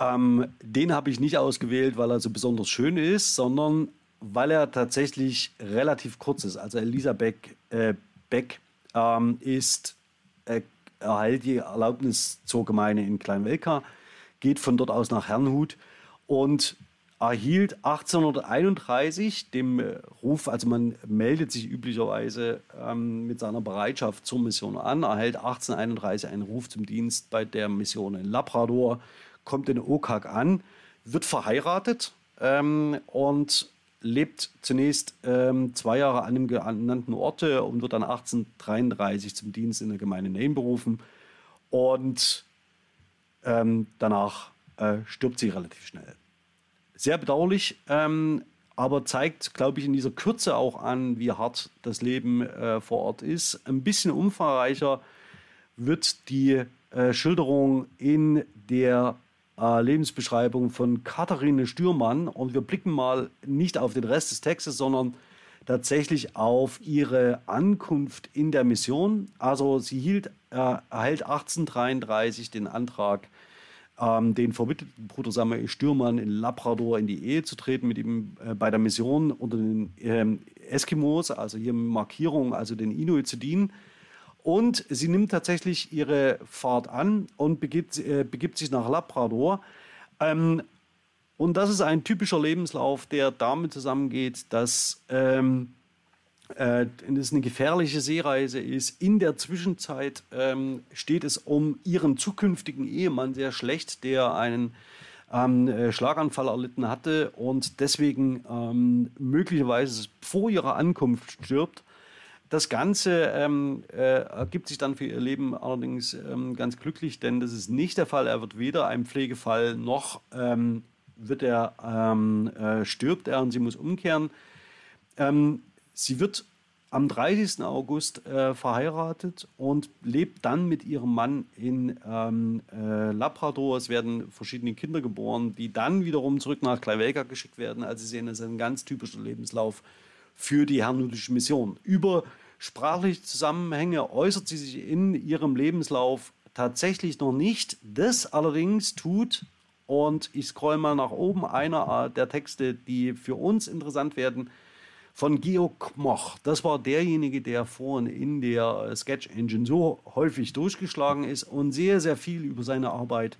Ähm, den habe ich nicht ausgewählt, weil er so besonders schön ist, sondern weil er tatsächlich relativ kurz ist. Also Elisabeth äh, Beck ähm, ist, äh, erhält die Erlaubnis zur Gemeinde in Kleinwelka, geht von dort aus nach Herrnhut und erhielt 1831 dem äh, Ruf, also man meldet sich üblicherweise ähm, mit seiner Bereitschaft zur Mission an, erhält 1831 einen Ruf zum Dienst bei der Mission in Labrador, kommt in Okak an, wird verheiratet ähm, und lebt zunächst ähm, zwei Jahre an dem genannten Orte und wird dann 1833 zum Dienst in der Gemeinde Nain berufen. Und ähm, danach äh, stirbt sie relativ schnell. Sehr bedauerlich, ähm, aber zeigt, glaube ich, in dieser Kürze auch an, wie hart das Leben äh, vor Ort ist. Ein bisschen umfangreicher wird die äh, Schilderung in der äh, Lebensbeschreibung von Katharine Stürmann. Und wir blicken mal nicht auf den Rest des Textes, sondern tatsächlich auf ihre Ankunft in der Mission. Also sie hielt, äh, erhält 1833 den Antrag ähm, den verwitweten Bruder Samuel Stürmann in Labrador in die Ehe zu treten, mit ihm äh, bei der Mission unter den ähm, Eskimos, also hier Markierung, also den Inuit zu dienen. Und sie nimmt tatsächlich ihre Fahrt an und begibt, äh, begibt sich nach Labrador. Ähm, und das ist ein typischer Lebenslauf, der damit zusammengeht, dass ähm, äh, das eine gefährliche Seereise ist. In der Zwischenzeit ähm, steht es um ihren zukünftigen Ehemann sehr schlecht, der einen ähm, äh, Schlaganfall erlitten hatte und deswegen ähm, möglicherweise vor ihrer Ankunft stirbt. Das Ganze ähm, äh, ergibt sich dann für ihr Leben allerdings ähm, ganz glücklich, denn das ist nicht der Fall. Er wird weder ein Pflegefall noch ähm, wird er, ähm, äh, stirbt er und sie muss umkehren. Sie wird am 30. August äh, verheiratet und lebt dann mit ihrem Mann in ähm, äh, Labrador. Es werden verschiedene Kinder geboren, die dann wiederum zurück nach Kleinwelka geschickt werden. Also Sie sehen, das ist ein ganz typischer Lebenslauf für die herrnhutische Mission. Über sprachliche Zusammenhänge äußert sie sich in ihrem Lebenslauf tatsächlich noch nicht. Das allerdings tut, und ich scroll mal nach oben, einer der Texte, die für uns interessant werden, von Georg Moch. Das war derjenige, der vorhin in der äh, Sketch Engine so häufig durchgeschlagen ist und sehr, sehr viel über seine Arbeit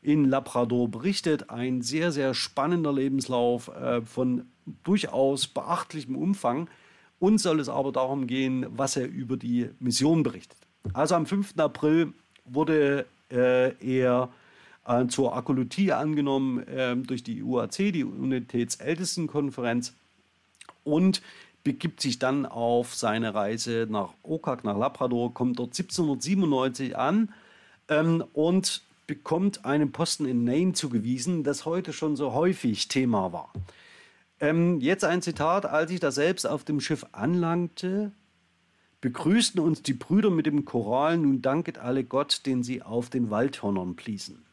in Labrador berichtet. Ein sehr, sehr spannender Lebenslauf äh, von durchaus beachtlichem Umfang. Uns soll es aber darum gehen, was er über die Mission berichtet. Also am 5. April wurde äh, er äh, zur Akolutie angenommen äh, durch die UAC, die Unitätsältestenkonferenz und begibt sich dann auf seine Reise nach Okak, nach Labrador, kommt dort 1797 an ähm, und bekommt einen Posten in Nain zugewiesen, das heute schon so häufig Thema war. Ähm, jetzt ein Zitat, als ich da selbst auf dem Schiff anlangte, begrüßten uns die Brüder mit dem Choral, nun danket alle Gott, den sie auf den Waldhörnern bliesen.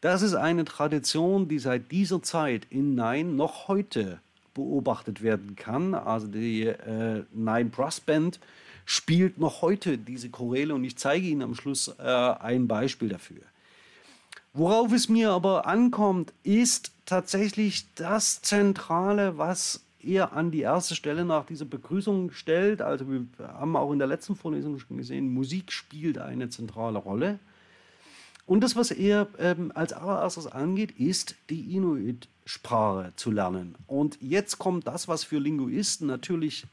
Das ist eine Tradition, die seit dieser Zeit in Nain noch heute beobachtet werden kann. Also die äh, Nine Brass Band spielt noch heute diese Choräle und ich zeige Ihnen am Schluss äh, ein Beispiel dafür. Worauf es mir aber ankommt, ist tatsächlich das Zentrale, was er an die erste Stelle nach dieser Begrüßung stellt. Also wir haben auch in der letzten Vorlesung schon gesehen, Musik spielt eine zentrale Rolle. Und das, was er ähm, als allererstes angeht, ist die Inuit-Sprache zu lernen. Und jetzt kommt das, was für Linguisten natürlich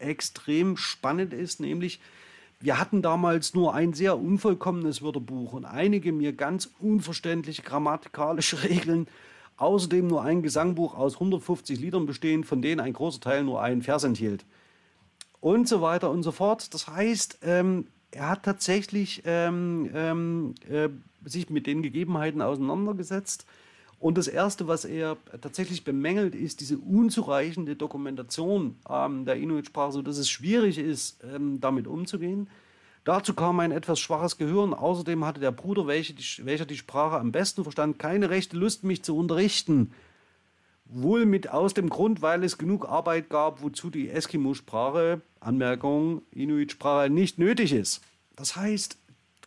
extrem spannend ist, nämlich wir hatten damals nur ein sehr unvollkommenes Wörterbuch und einige mir ganz unverständliche grammatikalische Regeln. Außerdem nur ein Gesangbuch aus 150 Liedern bestehend, von denen ein großer Teil nur einen Vers enthielt. Und so weiter und so fort. Das heißt, ähm, er hat tatsächlich ähm, ähm, äh, sich mit den Gegebenheiten auseinandergesetzt. Und das Erste, was er tatsächlich bemängelt, ist diese unzureichende Dokumentation ähm, der Inuit-Sprache, sodass es schwierig ist, ähm, damit umzugehen. Dazu kam ein etwas schwaches Gehirn. Außerdem hatte der Bruder, welche die, welcher die Sprache am besten verstand, keine rechte Lust, mich zu unterrichten. Wohl mit aus dem Grund, weil es genug Arbeit gab, wozu die Eskimo-Sprache, Anmerkung, Inuit-Sprache nicht nötig ist. Das heißt,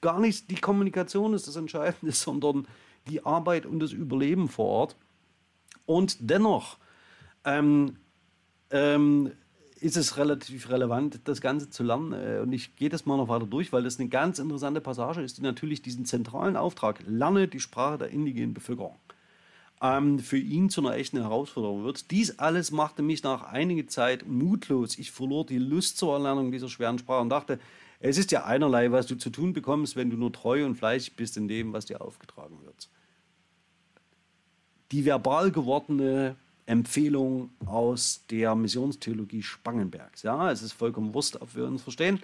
gar nicht die Kommunikation ist das Entscheidende, sondern die Arbeit und das Überleben vor Ort. Und dennoch ähm, ähm, ist es relativ relevant, das Ganze zu lernen. Äh, und ich gehe das mal noch weiter durch, weil das eine ganz interessante Passage ist, die natürlich diesen zentralen Auftrag, lerne die Sprache der indigenen Bevölkerung, ähm, für ihn zu einer echten Herausforderung wird. Dies alles machte mich nach einiger Zeit mutlos. Ich verlor die Lust zur Erlernung dieser schweren Sprache und dachte, es ist ja einerlei, was du zu tun bekommst, wenn du nur treu und fleißig bist in dem, was dir aufgetragen wird. Die verbal gewordene Empfehlung aus der Missionstheologie Spangenbergs. Ja, es ist vollkommen wurscht, ob wir uns verstehen.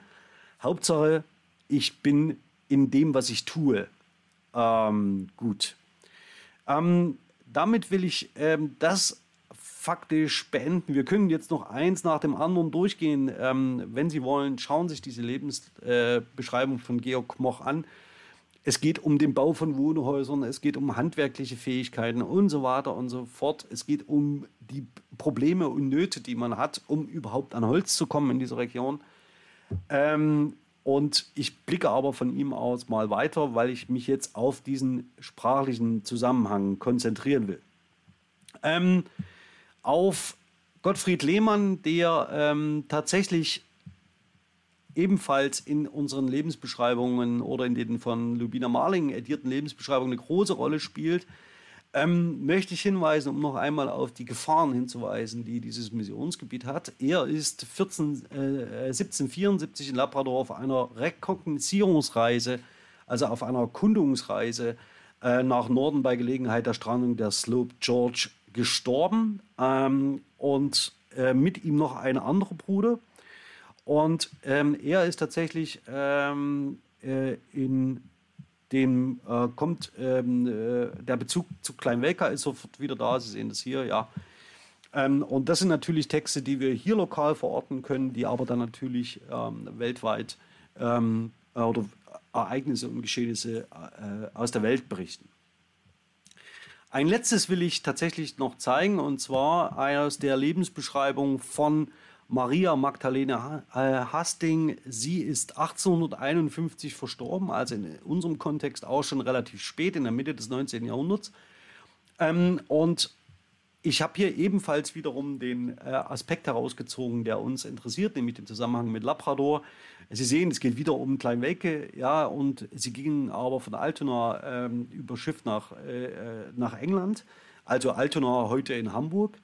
Hauptsache, ich bin in dem, was ich tue, ähm, gut. Ähm, damit will ich ähm, das faktisch beenden. Wir können jetzt noch eins nach dem anderen durchgehen. Ähm, wenn Sie wollen, schauen Sie sich diese Lebensbeschreibung äh, von Georg Kmoch an. Es geht um den Bau von Wohnhäusern, es geht um handwerkliche Fähigkeiten und so weiter und so fort. Es geht um die Probleme und Nöte, die man hat, um überhaupt an Holz zu kommen in dieser Region. Ähm, und ich blicke aber von ihm aus mal weiter, weil ich mich jetzt auf diesen sprachlichen Zusammenhang konzentrieren will. Ähm, auf Gottfried Lehmann, der ähm, tatsächlich ebenfalls in unseren Lebensbeschreibungen oder in den von Lubina Marling editierten Lebensbeschreibungen eine große Rolle spielt, ähm, möchte ich hinweisen, um noch einmal auf die Gefahren hinzuweisen, die dieses Missionsgebiet hat. Er ist 14, äh, 1774 in Labrador auf einer Rekognosierungsreise, also auf einer Kundungsreise äh, nach Norden bei Gelegenheit der Strandung der Slope George gestorben ähm, und äh, mit ihm noch ein anderer Bruder. Und ähm, er ist tatsächlich ähm, äh, in dem, äh, kommt ähm, äh, der Bezug zu Kleinwelka ist sofort wieder da. Sie sehen das hier, ja. Ähm, und das sind natürlich Texte, die wir hier lokal verorten können, die aber dann natürlich ähm, weltweit ähm, oder Ereignisse und Geschehnisse äh, aus der Welt berichten. Ein letztes will ich tatsächlich noch zeigen, und zwar aus der Lebensbeschreibung von Maria Magdalena äh, Hasting. Sie ist 1851 verstorben, also in unserem Kontext auch schon relativ spät, in der Mitte des 19. Jahrhunderts. Ähm, und ich habe hier ebenfalls wiederum den äh, Aspekt herausgezogen, der uns interessiert, nämlich den Zusammenhang mit Labrador. Sie sehen, es geht wieder um Kleinwelke, ja, und sie gingen aber von Altona ähm, über Schiff nach, äh, äh, nach England, also Altona heute in Hamburg,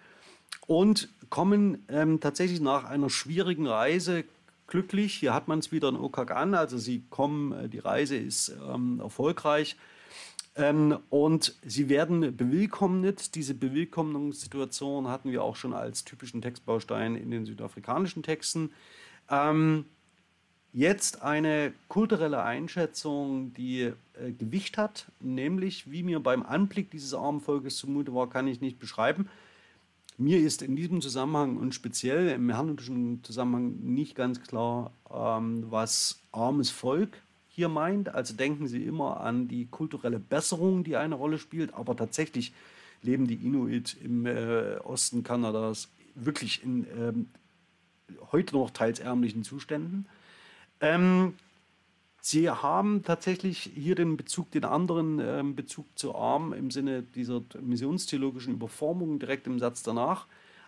und kommen ähm, tatsächlich nach einer schwierigen Reise glücklich. Hier hat man es wieder in Okagan, also sie kommen, äh, die Reise ist ähm, erfolgreich. Ähm, und sie werden bewillkommnet. Diese Bewillkommnungssituation hatten wir auch schon als typischen Textbaustein in den südafrikanischen Texten. Ähm, Jetzt eine kulturelle Einschätzung, die äh, Gewicht hat, nämlich wie mir beim Anblick dieses armen Volkes zumute war, kann ich nicht beschreiben. Mir ist in diesem Zusammenhang und speziell im herrnhutischen Zusammenhang nicht ganz klar, ähm, was armes Volk hier meint. Also denken Sie immer an die kulturelle Besserung, die eine Rolle spielt, aber tatsächlich leben die Inuit im äh, Osten Kanadas wirklich in ähm, heute noch teils ärmlichen Zuständen. Ähm, Sie haben tatsächlich hier den Bezug, den anderen ähm, Bezug zu Arm im Sinne dieser missionstheologischen Überformung direkt im Satz danach.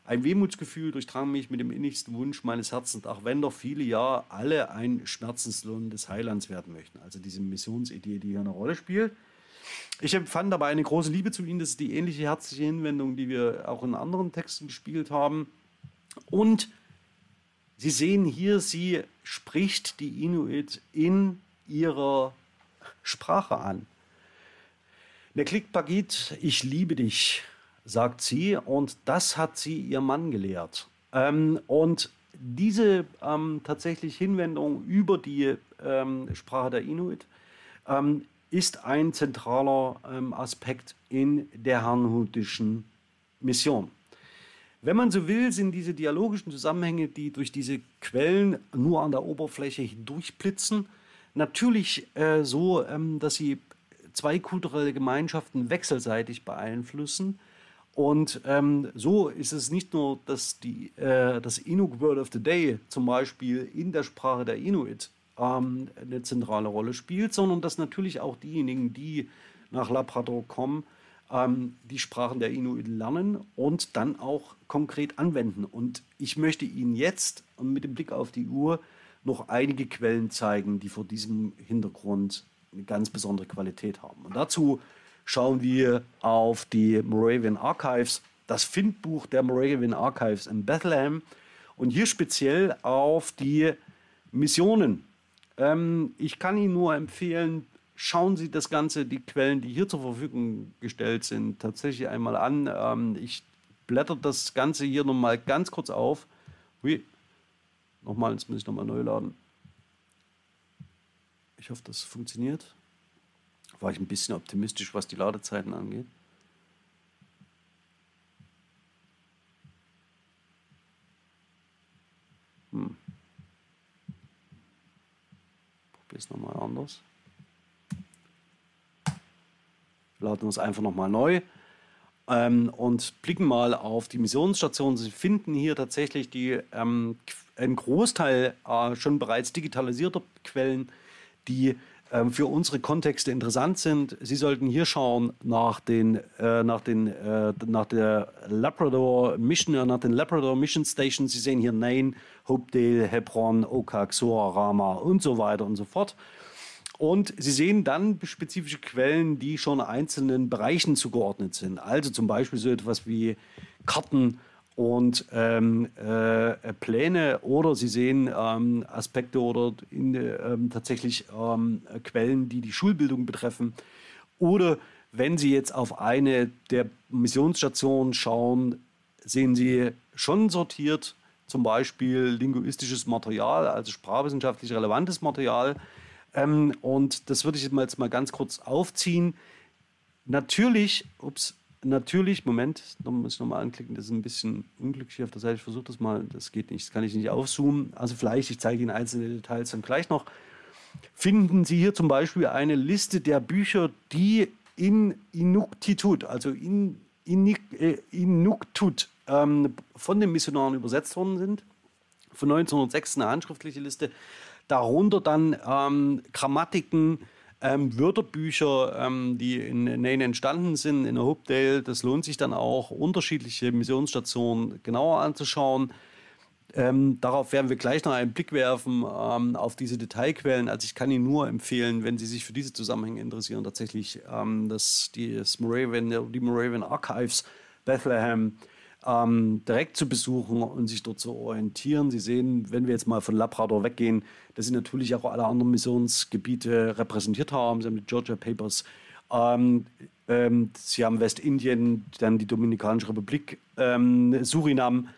Ein Wehmutsgefühl durchdrang mich mit dem innigsten Wunsch meines Herzens, auch wenn doch viele ja alle ein Schmerzenslohn des Heilands werden möchten. Also diese Missionsidee, die hier eine Rolle spielt. Ich empfand aber eine große Liebe zu ihnen. Das ist die ähnliche herzliche Hinwendung, die wir auch in anderen Texten gespielt haben. Und Sie sehen hier, sie spricht die Inuit in ihrer Sprache an. Neklikpagit, ich liebe dich, sagt sie, und das hat sie ihr Mann gelehrt. Ähm, und diese ähm, tatsächlich Hinwendung über die ähm, Sprache der Inuit ähm, ist ein zentraler ähm, Aspekt in der herrnhutischen Mission. Wenn man so will, sind diese dialogischen Zusammenhänge, die durch diese Quellen nur an der Oberfläche hindurchblitzen, natürlich äh, so, ähm, dass sie zwei kulturelle Gemeinschaften wechselseitig beeinflussen. Und ähm, so ist es nicht nur, dass die, äh, das Inuk Word of the Day zum Beispiel in der Sprache der Inuit ähm, eine zentrale Rolle spielt, sondern dass natürlich auch diejenigen, die nach Labrador kommen, ähm, die Sprachen der Inuit lernen und dann auch konkret anwenden. Und ich möchte Ihnen jetzt mit dem Blick auf die Uhr noch einige Quellen zeigen, die vor diesem Hintergrund eine ganz besondere Qualität haben. Und dazu schauen wir auf die Moravian Archives, das Findbuch der Moravian Archives in Bethlehem und hier speziell auf die Missionen. Ähm, ich kann Ihnen nur empfehlen, schauen Sie das Ganze, die Quellen, die hier zur Verfügung gestellt sind, tatsächlich einmal an. Ähm, ich blätter das Ganze hier nochmal ganz kurz auf. Hui. Nochmal, jetzt muss ich nochmal neu laden. Ich hoffe, das funktioniert. War ich ein bisschen optimistisch, was die Ladezeiten angeht. Hm. Probier es nochmal anders laden uns einfach nochmal neu ähm, und blicken mal auf die Missionsstation. Sie finden hier tatsächlich die, ähm, einen Großteil äh, schon bereits digitalisierter Quellen, die für unsere Kontexte interessant sind. Sie sollten hier schauen nach den, äh, nach den, äh, nach der Labrador Mission, äh, nach den Labrador Mission Stations. Sie sehen hier Nain, Hopedale, Hebron, Okak, Soa, Rama und so weiter und so fort. Und Sie sehen dann spezifische Quellen, die schon einzelnen Bereichen zugeordnet sind. Also zum Beispiel so etwas wie Karten und ähm, äh, Pläne oder Sie sehen ähm, Aspekte oder in, ähm, tatsächlich ähm, Quellen, die die Schulbildung betreffen. Oder wenn Sie jetzt auf eine der Missionsstationen schauen, sehen Sie schon sortiert zum Beispiel linguistisches Material, also sprachwissenschaftlich relevantes Material ähm, und das würde ich jetzt mal ganz kurz aufziehen. Natürlich, ups, natürlich, Moment, muss ich nochmal anklicken, das ist ein bisschen unglücklich auf der Seite. Ich versuche das mal, das geht nicht, das kann ich nicht aufzoomen. Also vielleicht, ich zeige Ihnen einzelne Details dann gleich noch. Finden Sie hier zum Beispiel eine Liste der Bücher, die in Inuktitut, also in, in, äh, Inuktitut ähm, von den Missionaren übersetzt worden sind. Von 1906 eine handschriftliche Liste. Darunter dann ähm, Grammatiken, ähm, Wörterbücher, ähm, die in Nain entstanden sind, in Hopedale. Das lohnt sich dann auch, unterschiedliche Missionsstationen genauer anzuschauen. Ähm, darauf werden wir gleich noch einen Blick werfen ähm, auf diese Detailquellen. Also ich kann Ihnen nur empfehlen, wenn Sie sich für diese Zusammenhänge interessieren, tatsächlich ähm, das, die, das Moravian, die Moravian Archives Bethlehem ähm, direkt zu besuchen und sich dort zu orientieren. Sie sehen, wenn wir jetzt mal von Labrador weggehen, dass sie natürlich auch alle anderen Missionsgebiete repräsentiert haben. Sie haben die Georgia Papers, ähm, ähm, sie haben Westindien, dann die Dominikanische Republik, ähm, Surinam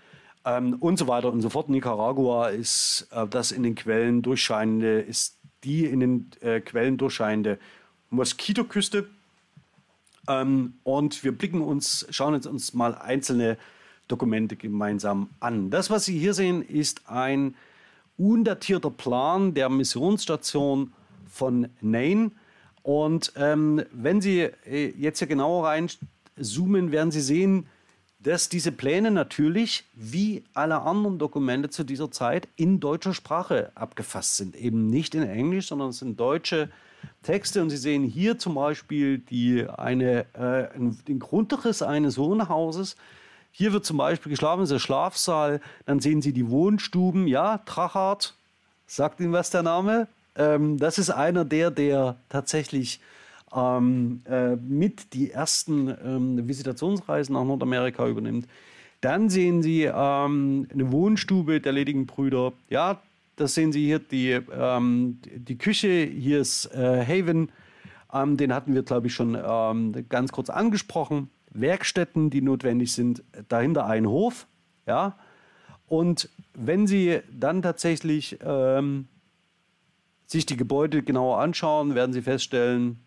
ähm, und so weiter und so fort. Nicaragua ist äh, das in den Quellen durchscheinende, ist die in den äh, Quellen durchscheinende Moskitoküste. Ähm, und wir blicken uns, schauen uns, uns mal einzelne Dokumente gemeinsam an. Das, was Sie hier sehen, ist ein undatierter Plan der Missionsstation von Nain. Und ähm, wenn Sie äh, jetzt hier genauer reinzoomen, werden Sie sehen, dass diese Pläne natürlich wie alle anderen Dokumente zu dieser Zeit in deutscher Sprache abgefasst sind. Eben nicht in Englisch, sondern es sind deutsche Texte. Und Sie sehen hier zum Beispiel die, eine, äh, den Grundriss eines Wohnhauses hier wird zum Beispiel geschlafen, ist der Schlafsaal. Dann sehen Sie die Wohnstuben. Ja, Trachart, sagt Ihnen was der Name? Ähm, das ist einer der, der tatsächlich ähm, äh, mit die ersten ähm, Visitationsreisen nach Nordamerika übernimmt. Dann sehen Sie ähm, eine Wohnstube der ledigen Brüder. Ja, das sehen Sie hier, die, ähm, die Küche. Hier ist äh, Haven. Ähm, den hatten wir, glaube ich, schon ähm, ganz kurz angesprochen. Werkstätten, die notwendig sind. Dahinter ein Hof. Ja. Und wenn Sie dann tatsächlich ähm, sich die Gebäude genauer anschauen, werden Sie feststellen,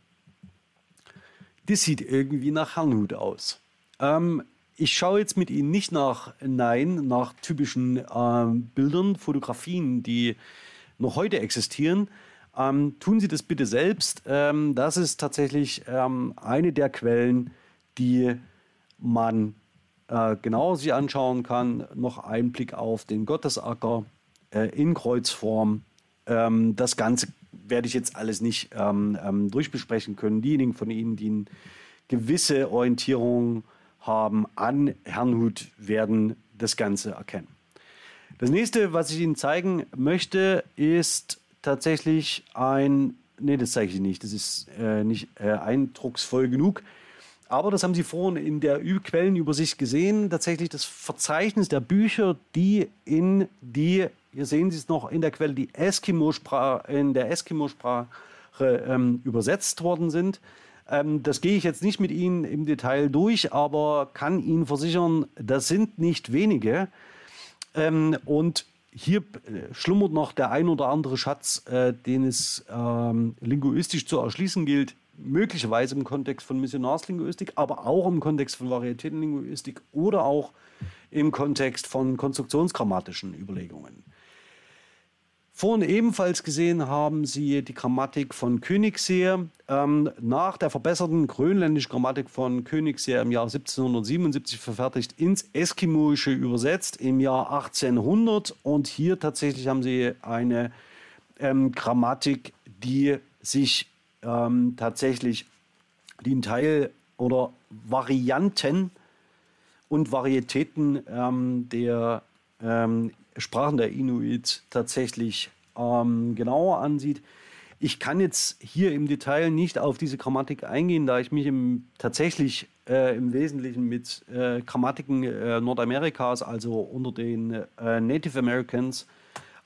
das sieht irgendwie nach Herrnhut aus. Ähm, ich schaue jetzt mit Ihnen nicht nach, nein, nach typischen äh, Bildern, Fotografien, die noch heute existieren. Ähm, tun Sie das bitte selbst. Ähm, das ist tatsächlich ähm, eine der Quellen, die man äh, genauer sich anschauen kann. Noch ein Blick auf den Gottesacker äh, in Kreuzform. Ähm, das Ganze werde ich jetzt alles nicht ähm, ähm, durchbesprechen können. Diejenigen von Ihnen, die eine gewisse Orientierung haben an Herrnhut, werden das Ganze erkennen. Das nächste, was ich Ihnen zeigen möchte, ist tatsächlich ein, nee, das zeige ich nicht, das ist äh, nicht äh, eindrucksvoll genug. Aber das haben Sie vorhin in der Quellenübersicht gesehen, tatsächlich das Verzeichnis der Bücher, die in die, hier sehen Sie es noch in der Quelle, die Eskimo-Sprache, in der Eskimo-Sprache ähm, übersetzt worden sind. Ähm, das gehe ich jetzt nicht mit Ihnen im Detail durch, aber kann Ihnen versichern, das sind nicht wenige. Ähm, und hier äh, schlummert noch der ein oder andere Schatz, äh, den es ähm, linguistisch zu erschließen gilt, möglicherweise im Kontext von Missionarslinguistik, aber auch im Kontext von Varietätenlinguistik oder auch im Kontext von konstruktionsgrammatischen Überlegungen. Vorhin ebenfalls gesehen haben Sie die Grammatik von Königseer. Ähm, nach der verbesserten grönländischen Grammatik von Königseer im Jahr 1777 verfertigt ins Eskimoische übersetzt im Jahr 1800. Und hier tatsächlich haben Sie eine ähm, Grammatik, die sich ähm, tatsächlich den Teil oder Varianten und Varietäten ähm, der ähm, Sprachen der Inuit tatsächlich ähm, genauer ansieht. Ich kann jetzt hier im Detail nicht auf diese Grammatik eingehen, da ich mich im, tatsächlich äh, im Wesentlichen mit äh, Grammatiken äh, Nordamerikas, also unter den äh, Native Americans,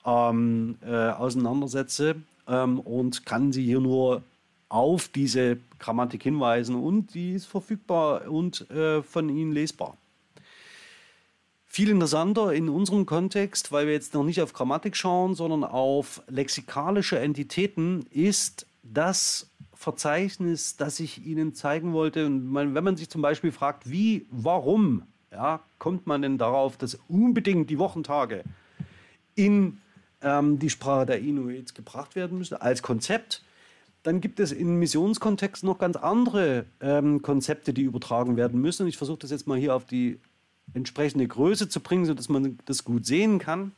ähm, äh, auseinandersetze ähm, und kann sie hier nur auf diese Grammatik hinweisen und die ist verfügbar und äh, von Ihnen lesbar. Viel interessanter in unserem Kontext, weil wir jetzt noch nicht auf Grammatik schauen, sondern auf lexikalische Entitäten, ist das Verzeichnis, das ich Ihnen zeigen wollte. Und wenn man sich zum Beispiel fragt, wie, warum, ja, kommt man denn darauf, dass unbedingt die Wochentage in ähm, die Sprache der Inuits gebracht werden müssen als Konzept, dann gibt es im Missionskontext noch ganz andere ähm, Konzepte, die übertragen werden müssen. Ich versuche das jetzt mal hier auf die entsprechende Größe zu bringen, sodass man das gut sehen kann.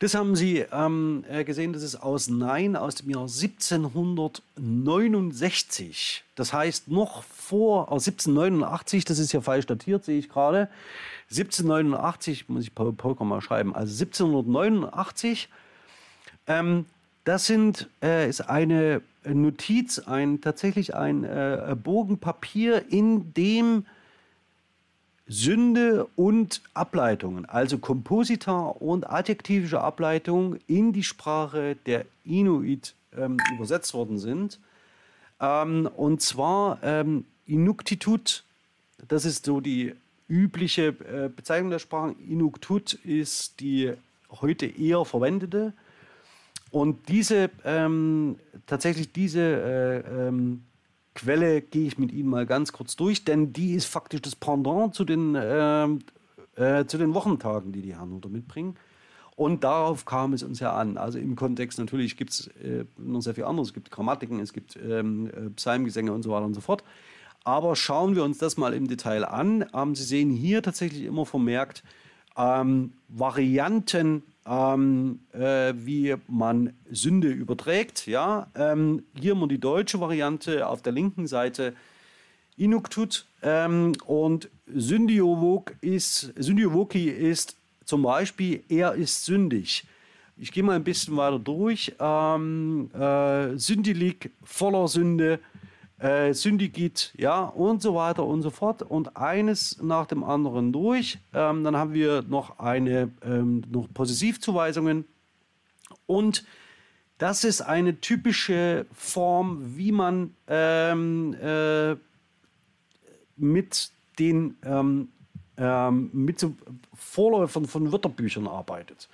Das haben Sie ähm, äh, gesehen, das ist aus Nein aus dem Jahr 1769. Das heißt noch vor, aus 1789, das ist ja falsch datiert, sehe ich gerade. 1789, muss ich Polker mal schreiben, also 1789. Ähm, das sind, äh, ist eine Notiz, ein, tatsächlich ein äh, Bogen Papier, in dem Sünde und Ableitungen, also Komposita und adjektivische Ableitungen in die Sprache der Inuit ähm, übersetzt worden sind. Ähm, und zwar ähm, Inuktitut, das ist so die übliche äh, Bezeichnung der Sprache. Inuktut ist die heute eher verwendete. Und diese, ähm, tatsächlich diese äh, ähm, Quelle gehe ich mit Ihnen mal ganz kurz durch, denn die ist faktisch das Pendant zu den, äh, äh, zu den Wochentagen, die die Herren mitbringen. Und darauf kam es uns ja an. Also im Kontext natürlich gibt es äh, noch sehr viel anderes. Es gibt Grammatiken, es gibt ähm, äh, Psalmgesänge und so weiter und so fort. Aber schauen wir uns das mal im Detail an. Ähm, Sie sehen hier tatsächlich immer vermerkt ähm, Varianten ähm, äh, wie man Sünde überträgt. Ja? Ähm, hier haben wir die deutsche Variante auf der linken Seite Inuktut ähm, und Syndiovok ist, ist zum Beispiel, er ist sündig. Ich gehe mal ein bisschen weiter durch. Ähm, äh, Syndilik, voller Sünde, äh, Syndikit, ja, und so weiter und so fort. Und eines nach dem anderen durch. Ähm, dann haben wir noch eine ähm, noch Possessivzuweisungen. Und das ist eine typische Form, wie man ähm, äh, mit den ähm, ähm, mit so Vorläufern von Wörterbüchern arbeitet.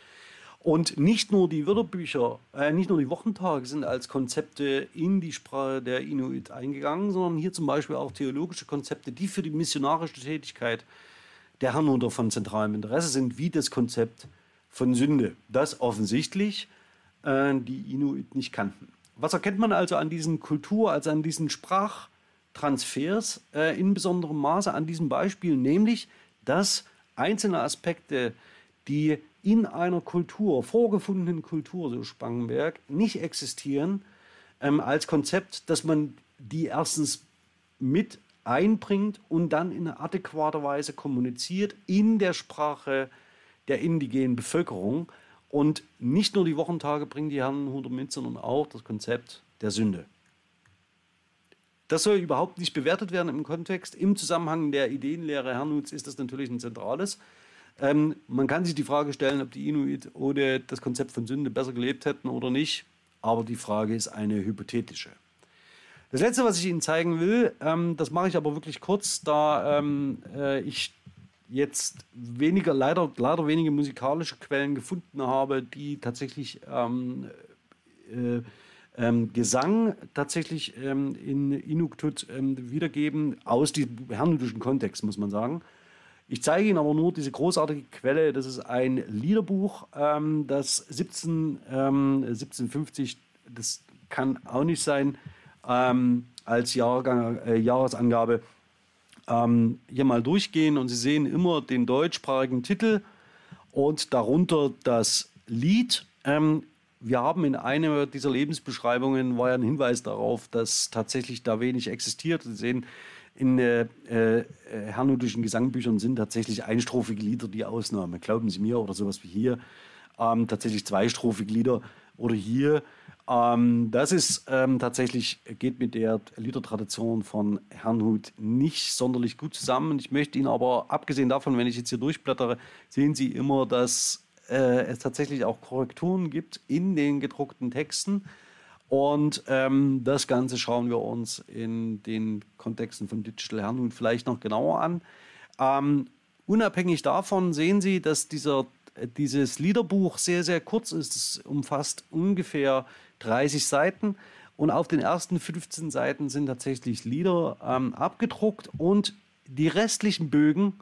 Und nicht nur die Wörterbücher, äh, nicht nur die Wochentage sind als Konzepte in die Sprache der Inuit eingegangen, sondern hier zum Beispiel auch theologische Konzepte, die für die missionarische Tätigkeit der Herrnhuter von zentralem Interesse sind, wie das Konzept von Sünde, das offensichtlich äh, die Inuit nicht kannten. Was erkennt man also an diesen Kultur, also an diesen Sprachtransfers äh, in besonderem Maße an diesem Beispiel, nämlich dass einzelne Aspekte, die in einer Kultur, vorgefundenen Kultur, so Spangenberg, nicht existieren, ähm, als Konzept, dass man die erstens mit einbringt und dann in adäquater Weise kommuniziert in der Sprache der indigenen Bevölkerung. Und nicht nur die Wochentage bringen die Herren Hunder mit, sondern auch das Konzept der Sünde. Das soll überhaupt nicht bewertet werden im Kontext. Im Zusammenhang der Ideenlehre Herrnuts ist das natürlich ein zentrales. Ähm, man kann sich die Frage stellen, ob die Inuit ohne das Konzept von Sünde besser gelebt hätten oder nicht. Aber die Frage ist eine hypothetische. Das letzte, was ich Ihnen zeigen will, ähm, das mache ich aber wirklich kurz, da ähm, äh, ich jetzt weniger, leider, leider wenige musikalische Quellen gefunden habe, die tatsächlich ähm, äh, ähm, Gesang tatsächlich ähm, in Inuktut ähm, wiedergeben, aus diesem hernutischen Kontext, muss man sagen. Ich zeige Ihnen aber nur diese großartige Quelle. Das ist ein Liederbuch, ähm, das 17, 1750, ähm, das kann auch nicht sein, ähm, als Jahrgang, äh, Jahresangabe ähm, hier mal durchgehen und Sie sehen immer den deutschsprachigen Titel und darunter das Lied. Ähm, wir haben in einer dieser Lebensbeschreibungen war ja ein Hinweis darauf, dass tatsächlich da wenig existiert. Sie sehen, in äh, äh, hernutischen Gesangbüchern sind tatsächlich einstrophige Lieder die Ausnahme. Glauben Sie mir, oder sowas wie hier. Ähm, tatsächlich zweistrophige Lieder oder hier. Ähm, das ist ähm, tatsächlich, geht mit der Liedertradition von Herrnhut nicht sonderlich gut zusammen. Ich möchte Ihnen aber, abgesehen davon, wenn ich jetzt hier durchblättere, sehen Sie immer, dass äh, es tatsächlich auch Korrekturen gibt in den gedruckten Texten. Und ähm, das Ganze schauen wir uns in den Kontexten von Digital Herrnhut vielleicht noch genauer an. Ähm, unabhängig davon sehen Sie, dass dieser, dieses Liederbuch sehr, sehr kurz ist. Es umfasst ungefähr 30 Seiten. Und auf den ersten 15 Seiten sind tatsächlich Lieder ähm, abgedruckt und die restlichen Bögen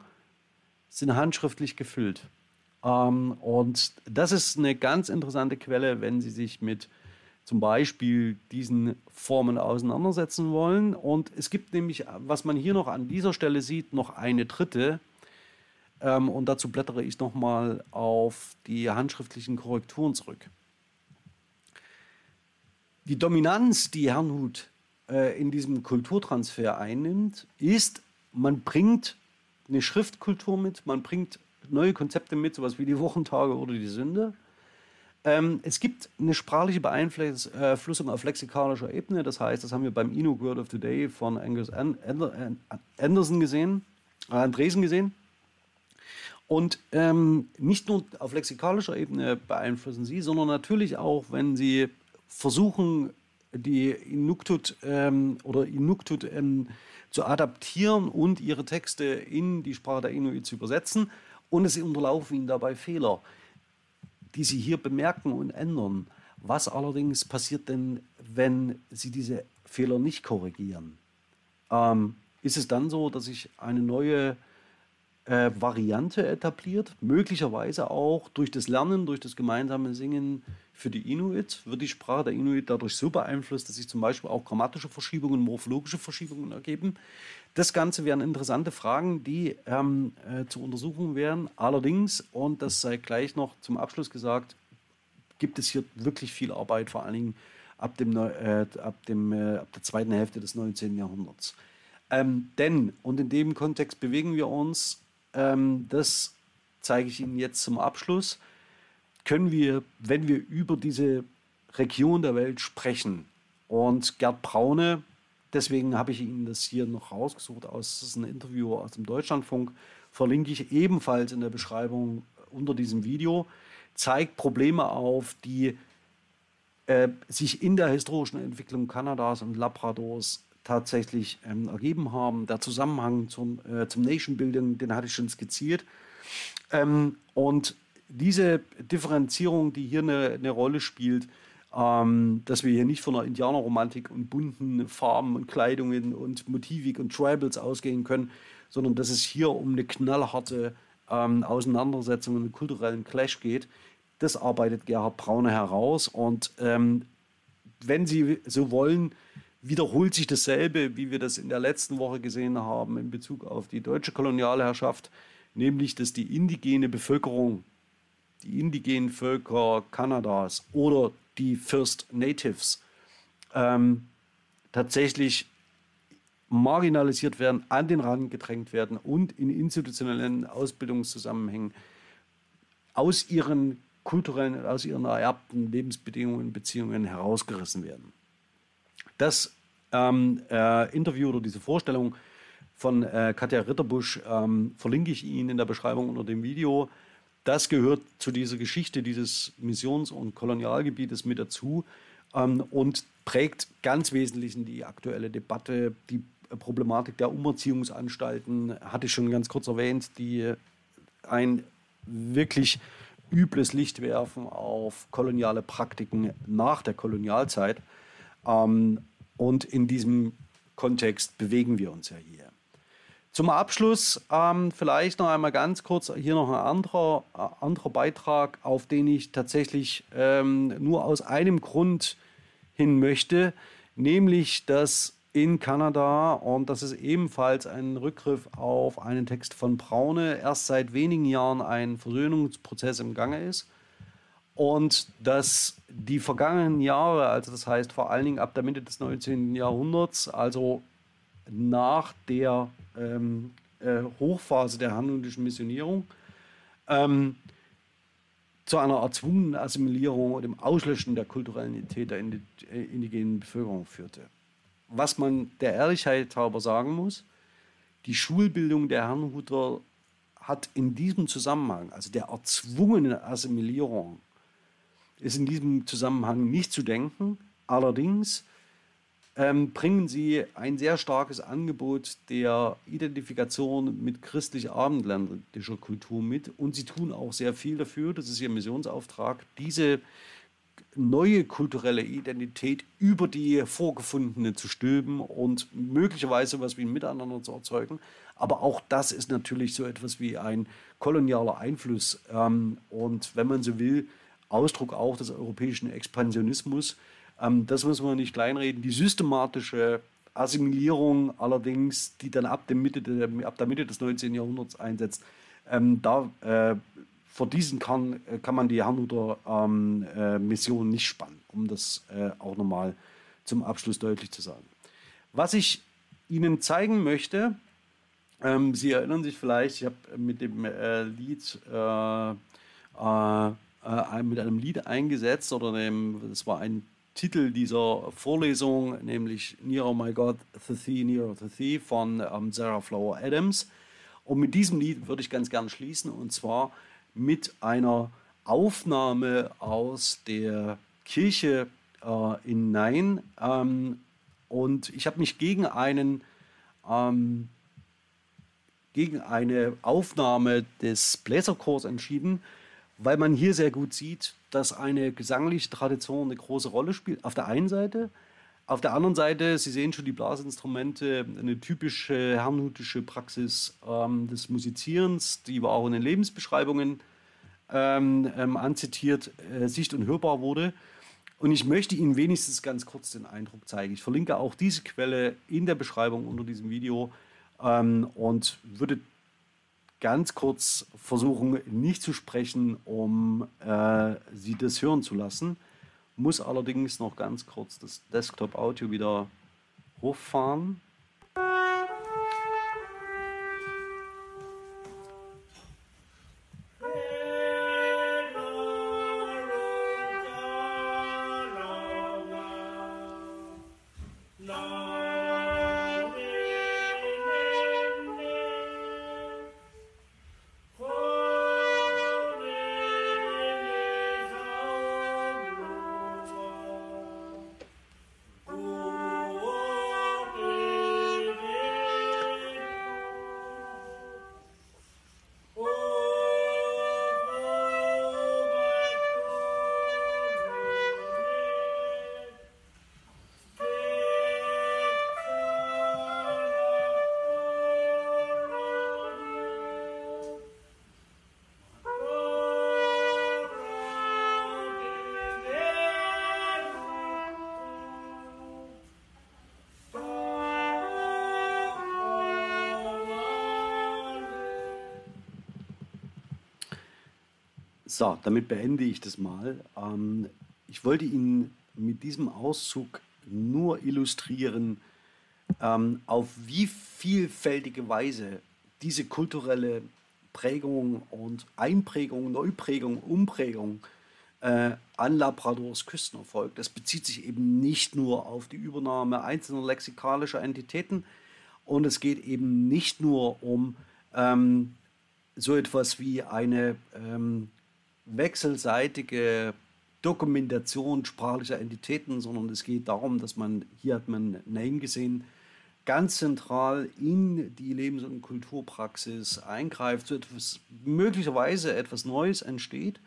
sind handschriftlich gefüllt. Ähm, und das ist eine ganz interessante Quelle, wenn Sie sich mit zum Beispiel diesen Formen auseinandersetzen wollen. Und es gibt nämlich, was man hier noch an dieser Stelle sieht, noch eine dritte. Ähm, und dazu blättere ich nochmal auf die handschriftlichen Korrekturen zurück. Die Dominanz, die Herrnhut äh, in diesem Kulturtransfer einnimmt, ist, man bringt eine Schriftkultur mit, man bringt neue Konzepte mit, sowas wie die Wochentage oder die Sünde. Ähm, es gibt eine sprachliche Beeinflussung auf lexikalischer Ebene. Das heißt, das haben wir beim Inuk Word of the Day von Angus Anderson gesehen, äh, Andresen gesehen. Und ähm, nicht nur auf lexikalischer Ebene beeinflussen sie, sondern natürlich auch, wenn sie versuchen, die Inuktut ähm, oder Inuktut ähm, zu adaptieren und ihre Texte in die Sprache der Inuit zu übersetzen. Und es unterlaufen ihnen dabei Fehler die Sie hier bemerken und ändern. Was allerdings passiert denn, wenn Sie diese Fehler nicht korrigieren? Ähm, ist es dann so, dass sich eine neue äh, Variante etabliert, möglicherweise auch durch das Lernen, durch das gemeinsame Singen für die Inuit? Wird die Sprache der Inuit dadurch so beeinflusst, dass sich zum Beispiel auch grammatische Verschiebungen, morphologische Verschiebungen ergeben? Das Ganze wären interessante Fragen, die ähm, äh, zu untersuchen wären. Allerdings, und das sei gleich noch zum Abschluss gesagt, gibt es hier wirklich viel Arbeit, vor allen Dingen ab, dem, äh, ab, dem, äh, ab der zweiten Hälfte des 19. Jahrhunderts. Ähm, denn, und in dem Kontext bewegen wir uns, ähm, das zeige ich Ihnen jetzt zum Abschluss, können wir, wenn wir über diese Region der Welt sprechen, und Gerd Braune, deswegen habe ich Ihnen das hier noch rausgesucht aus das ist ein Interview aus dem Deutschlandfunk, verlinke ich ebenfalls in der Beschreibung unter diesem Video, zeigt Probleme auf, die äh, sich in der historischen Entwicklung Kanadas und Labradors tatsächlich ähm, ergeben haben. Der Zusammenhang zum, äh, zum Nation Building, den hatte ich schon skizziert. Ähm, und diese Differenzierung, die hier eine, eine Rolle spielt, ähm, dass wir hier nicht von einer Indianerromantik und bunten Farben und Kleidungen und Motivik und Tribals ausgehen können, sondern dass es hier um eine knallharte ähm, Auseinandersetzung und einen kulturellen Clash geht. Das arbeitet Gerhard Braune heraus. Und ähm, wenn Sie so wollen, wiederholt sich dasselbe, wie wir das in der letzten Woche gesehen haben in Bezug auf die deutsche Kolonialherrschaft, nämlich dass die indigene Bevölkerung, die indigenen Völker Kanadas oder die First Natives ähm, tatsächlich marginalisiert werden, an den Rand gedrängt werden und in institutionellen Ausbildungszusammenhängen aus ihren kulturellen, aus ihren ererbten Lebensbedingungen und Beziehungen herausgerissen werden. Das ähm, äh, Interview oder diese Vorstellung von äh, Katja Ritterbusch ähm, verlinke ich Ihnen in der Beschreibung unter dem Video. Das gehört zu dieser Geschichte dieses Missions- und Kolonialgebietes mit dazu ähm, und prägt ganz wesentlich in die aktuelle Debatte. Die Problematik der Umerziehungsanstalten hatte ich schon ganz kurz erwähnt, die ein wirklich übles Licht werfen auf koloniale Praktiken nach der Kolonialzeit. Ähm, und in diesem Kontext bewegen wir uns ja hier. Zum Abschluss ähm, vielleicht noch einmal ganz kurz hier noch ein anderer, äh, anderer Beitrag, auf den ich tatsächlich ähm, nur aus einem Grund hin möchte, nämlich dass in Kanada und das ist ebenfalls ein Rückgriff auf einen Text von Braune, erst seit wenigen Jahren ein Versöhnungsprozess im Gange ist und dass die vergangenen Jahre, also das heißt vor allen Dingen ab der Mitte des 19. Jahrhunderts, also nach der ähm, äh, Hochphase der handelndischen Missionierung, ähm, zu einer erzwungenen Assimilierung und dem Auslöschen der kulturellen Identität der äh, indigenen Bevölkerung führte. Was man der Ehrlichkeit halber sagen muss, die Schulbildung der Herrnhuter hat in diesem Zusammenhang, also der erzwungenen Assimilierung, ist in diesem Zusammenhang nicht zu denken. Allerdings ähm, bringen sie ein sehr starkes Angebot der Identifikation mit christlich-abendländischer Kultur mit und sie tun auch sehr viel dafür, das ist ihr Missionsauftrag, diese neue kulturelle Identität über die vorgefundene zu stülpen und möglicherweise was wie ein Miteinander zu erzeugen. Aber auch das ist natürlich so etwas wie ein kolonialer Einfluss. Ähm, und wenn man so will, Ausdruck auch des europäischen Expansionismus. Ähm, das muss man nicht kleinreden. Die systematische Assimilierung allerdings, die dann ab der Mitte, ab der Mitte des 19. Jahrhunderts einsetzt, ähm, da äh, vor diesen kann, äh, kann man die Herrnhuter ähm, äh, Mission nicht spannen, um das äh, auch nochmal zum Abschluss deutlich zu sagen. Was ich Ihnen zeigen möchte, ähm, Sie erinnern sich vielleicht, ich habe mit dem äh, Lied äh, äh, mit einem Lied eingesetzt oder dem, das war ein Titel dieser Vorlesung, nämlich Near My God, The Thee, Near the Thee von ähm, Sarah Flower Adams. Und mit diesem Lied würde ich ganz gern schließen und zwar mit einer Aufnahme aus der Kirche äh, in Nein. Ähm, und ich habe mich gegen einen ähm, gegen eine Aufnahme des Bläserchors entschieden, weil man hier sehr gut sieht, dass eine gesangliche Tradition eine große Rolle spielt. Auf der einen Seite. Auf der anderen Seite, Sie sehen schon die Blasinstrumente, eine typische herrnhutische Praxis ähm, des Musizierens, die war auch in den Lebensbeschreibungen ähm, ähm, anzitiert, äh, sicht- und hörbar wurde. Und ich möchte Ihnen wenigstens ganz kurz den Eindruck zeigen. Ich verlinke auch diese Quelle in der Beschreibung unter diesem Video ähm, und würde ganz kurz versuchen, nicht zu sprechen, um äh, Sie das hören zu lassen. Muss allerdings noch ganz kurz das Desktop-Audio wieder hochfahren. So, damit beende ich das mal. Ähm, ich wollte Ihnen mit diesem Auszug nur illustrieren, ähm, auf wie vielfältige Weise diese kulturelle Prägung und Einprägung, Neuprägung, Umprägung äh, an Labradors Küsten erfolgt. Das bezieht sich eben nicht nur auf die Übernahme einzelner lexikalischer Entitäten und es geht eben nicht nur um ähm, so etwas wie eine ähm, wechselseitige Dokumentation sprachlicher Entitäten, sondern es geht darum, dass man, hier hat man Name gesehen, ganz zentral in die Lebens- und Kulturpraxis eingreift, so etwas, möglicherweise etwas Neues entsteht,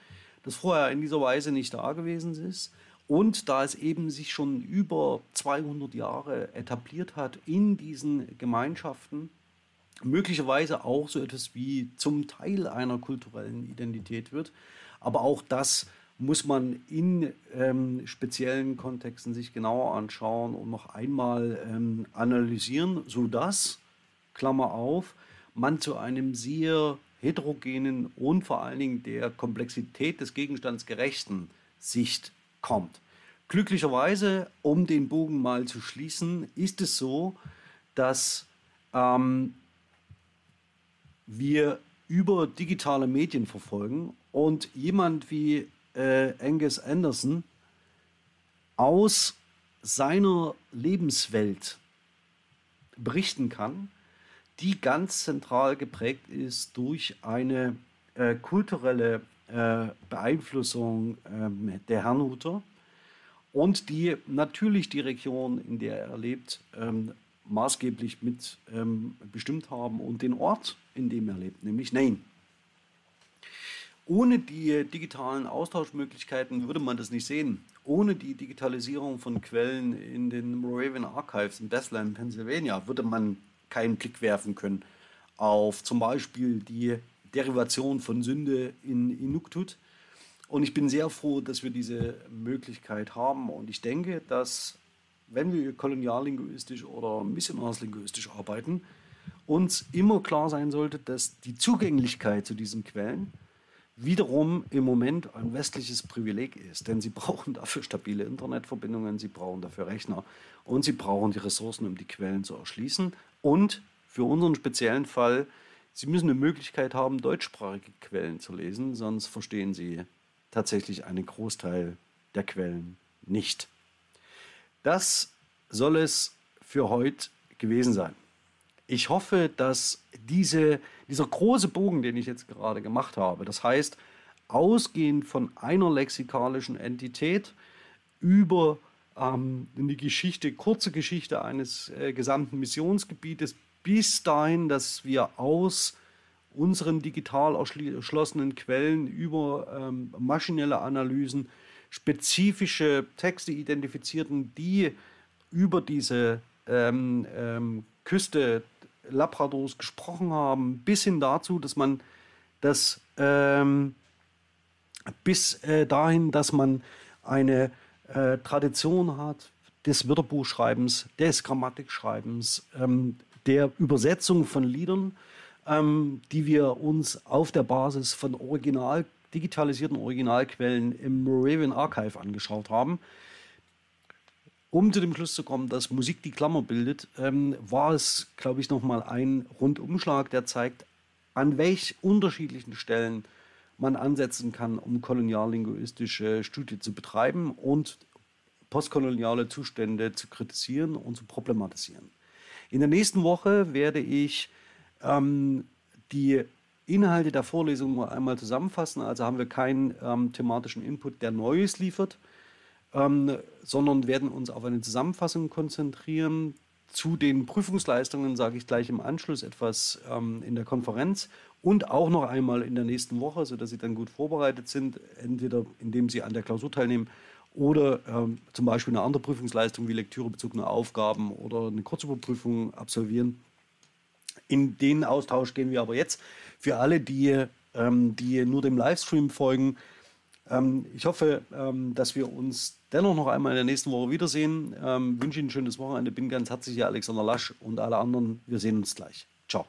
das vorher in dieser Weise nicht da gewesen ist. Und da es eben sich schon über 200 Jahre etabliert hat in diesen Gemeinschaften, möglicherweise auch so etwas wie zum Teil einer kulturellen Identität wird. Aber auch das muss man in ähm, speziellen Kontexten sich genauer anschauen und noch einmal ähm, analysieren, sodass, Klammer auf, man zu einem sehr heterogenen und vor allen Dingen der Komplexität des Gegenstands gerechten Sicht kommt. Glücklicherweise, um den Bogen mal zu schließen, ist es so, dass ähm, wir über digitale Medien verfolgen und jemand wie äh, Angus Anderson aus seiner Lebenswelt berichten kann, die ganz zentral geprägt ist durch eine äh, kulturelle äh, Beeinflussung ähm, der Herrnhuter und die natürlich die Region, in der er lebt, ähm, maßgeblich mit ähm, bestimmt haben und den Ort, in dem er lebt, nämlich Nain. Ohne die digitalen Austauschmöglichkeiten würde man das nicht sehen. Ohne die Digitalisierung von Quellen in den Moravian Archives in Bethlehem, Pennsylvania, würde man keinen Blick werfen können auf zum Beispiel die Derivation von Sünde in Inuktitut. Und ich bin sehr froh, dass wir diese Möglichkeit haben. Und ich denke, dass, wenn wir koloniallinguistisch oder missionarslinguistisch arbeiten, uns immer klar sein sollte, dass die Zugänglichkeit zu diesen Quellen wiederum im Moment ein westliches Privileg ist. Denn sie brauchen dafür stabile Internetverbindungen, sie brauchen dafür Rechner und sie brauchen die Ressourcen, um die Quellen zu erschließen. Und für unseren speziellen Fall, sie müssen eine Möglichkeit haben, deutschsprachige Quellen zu lesen, sonst verstehen sie tatsächlich einen Großteil der Quellen nicht. Das soll es für heute gewesen sein. Ich hoffe, dass diese, dieser große Bogen, den ich jetzt gerade gemacht habe, das heißt, ausgehend von einer lexikalischen Entität über ähm, die Geschichte, kurze Geschichte eines äh, gesamten Missionsgebietes, bis dahin, dass wir aus unseren digital erschlossenen Quellen über ähm, maschinelle Analysen spezifische Texte identifizierten, die über diese ähm, ähm, Küste Labradors gesprochen haben, bis hin dazu, dass man das ähm, bis äh, dahin, dass man eine äh, Tradition hat des Wörterbuchschreibens, des Grammatikschreibens, ähm, der Übersetzung von Liedern, ähm, die wir uns auf der Basis von original, digitalisierten Originalquellen im Moravian Archive angeschaut haben. Um zu dem Schluss zu kommen, dass Musik die Klammer bildet, ähm, war es, glaube ich, nochmal ein Rundumschlag, der zeigt, an welch unterschiedlichen Stellen man ansetzen kann, um koloniallinguistische Studie zu betreiben und postkoloniale Zustände zu kritisieren und zu problematisieren. In der nächsten Woche werde ich ähm, die Inhalte der Vorlesung einmal zusammenfassen. Also haben wir keinen ähm, thematischen Input, der Neues liefert, ähm, sondern werden uns auf eine Zusammenfassung konzentrieren. Zu den Prüfungsleistungen sage ich gleich im Anschluss etwas ähm, in der Konferenz und auch noch einmal in der nächsten Woche, sodass Sie dann gut vorbereitet sind, entweder indem Sie an der Klausur teilnehmen oder ähm, zum Beispiel eine andere Prüfungsleistung wie lektürebezogene Aufgaben oder eine Kurzüberprüfung absolvieren. In den Austausch gehen wir aber jetzt. Für alle, die, ähm, die nur dem Livestream folgen, ähm, ich hoffe, ähm, dass wir uns dennoch noch einmal in der nächsten Woche wiedersehen. Ähm, wünsche Ihnen ein schönes Wochenende. Bin ganz herzlich Ihr Alexander Lasch und alle anderen. Wir sehen uns gleich. Ciao.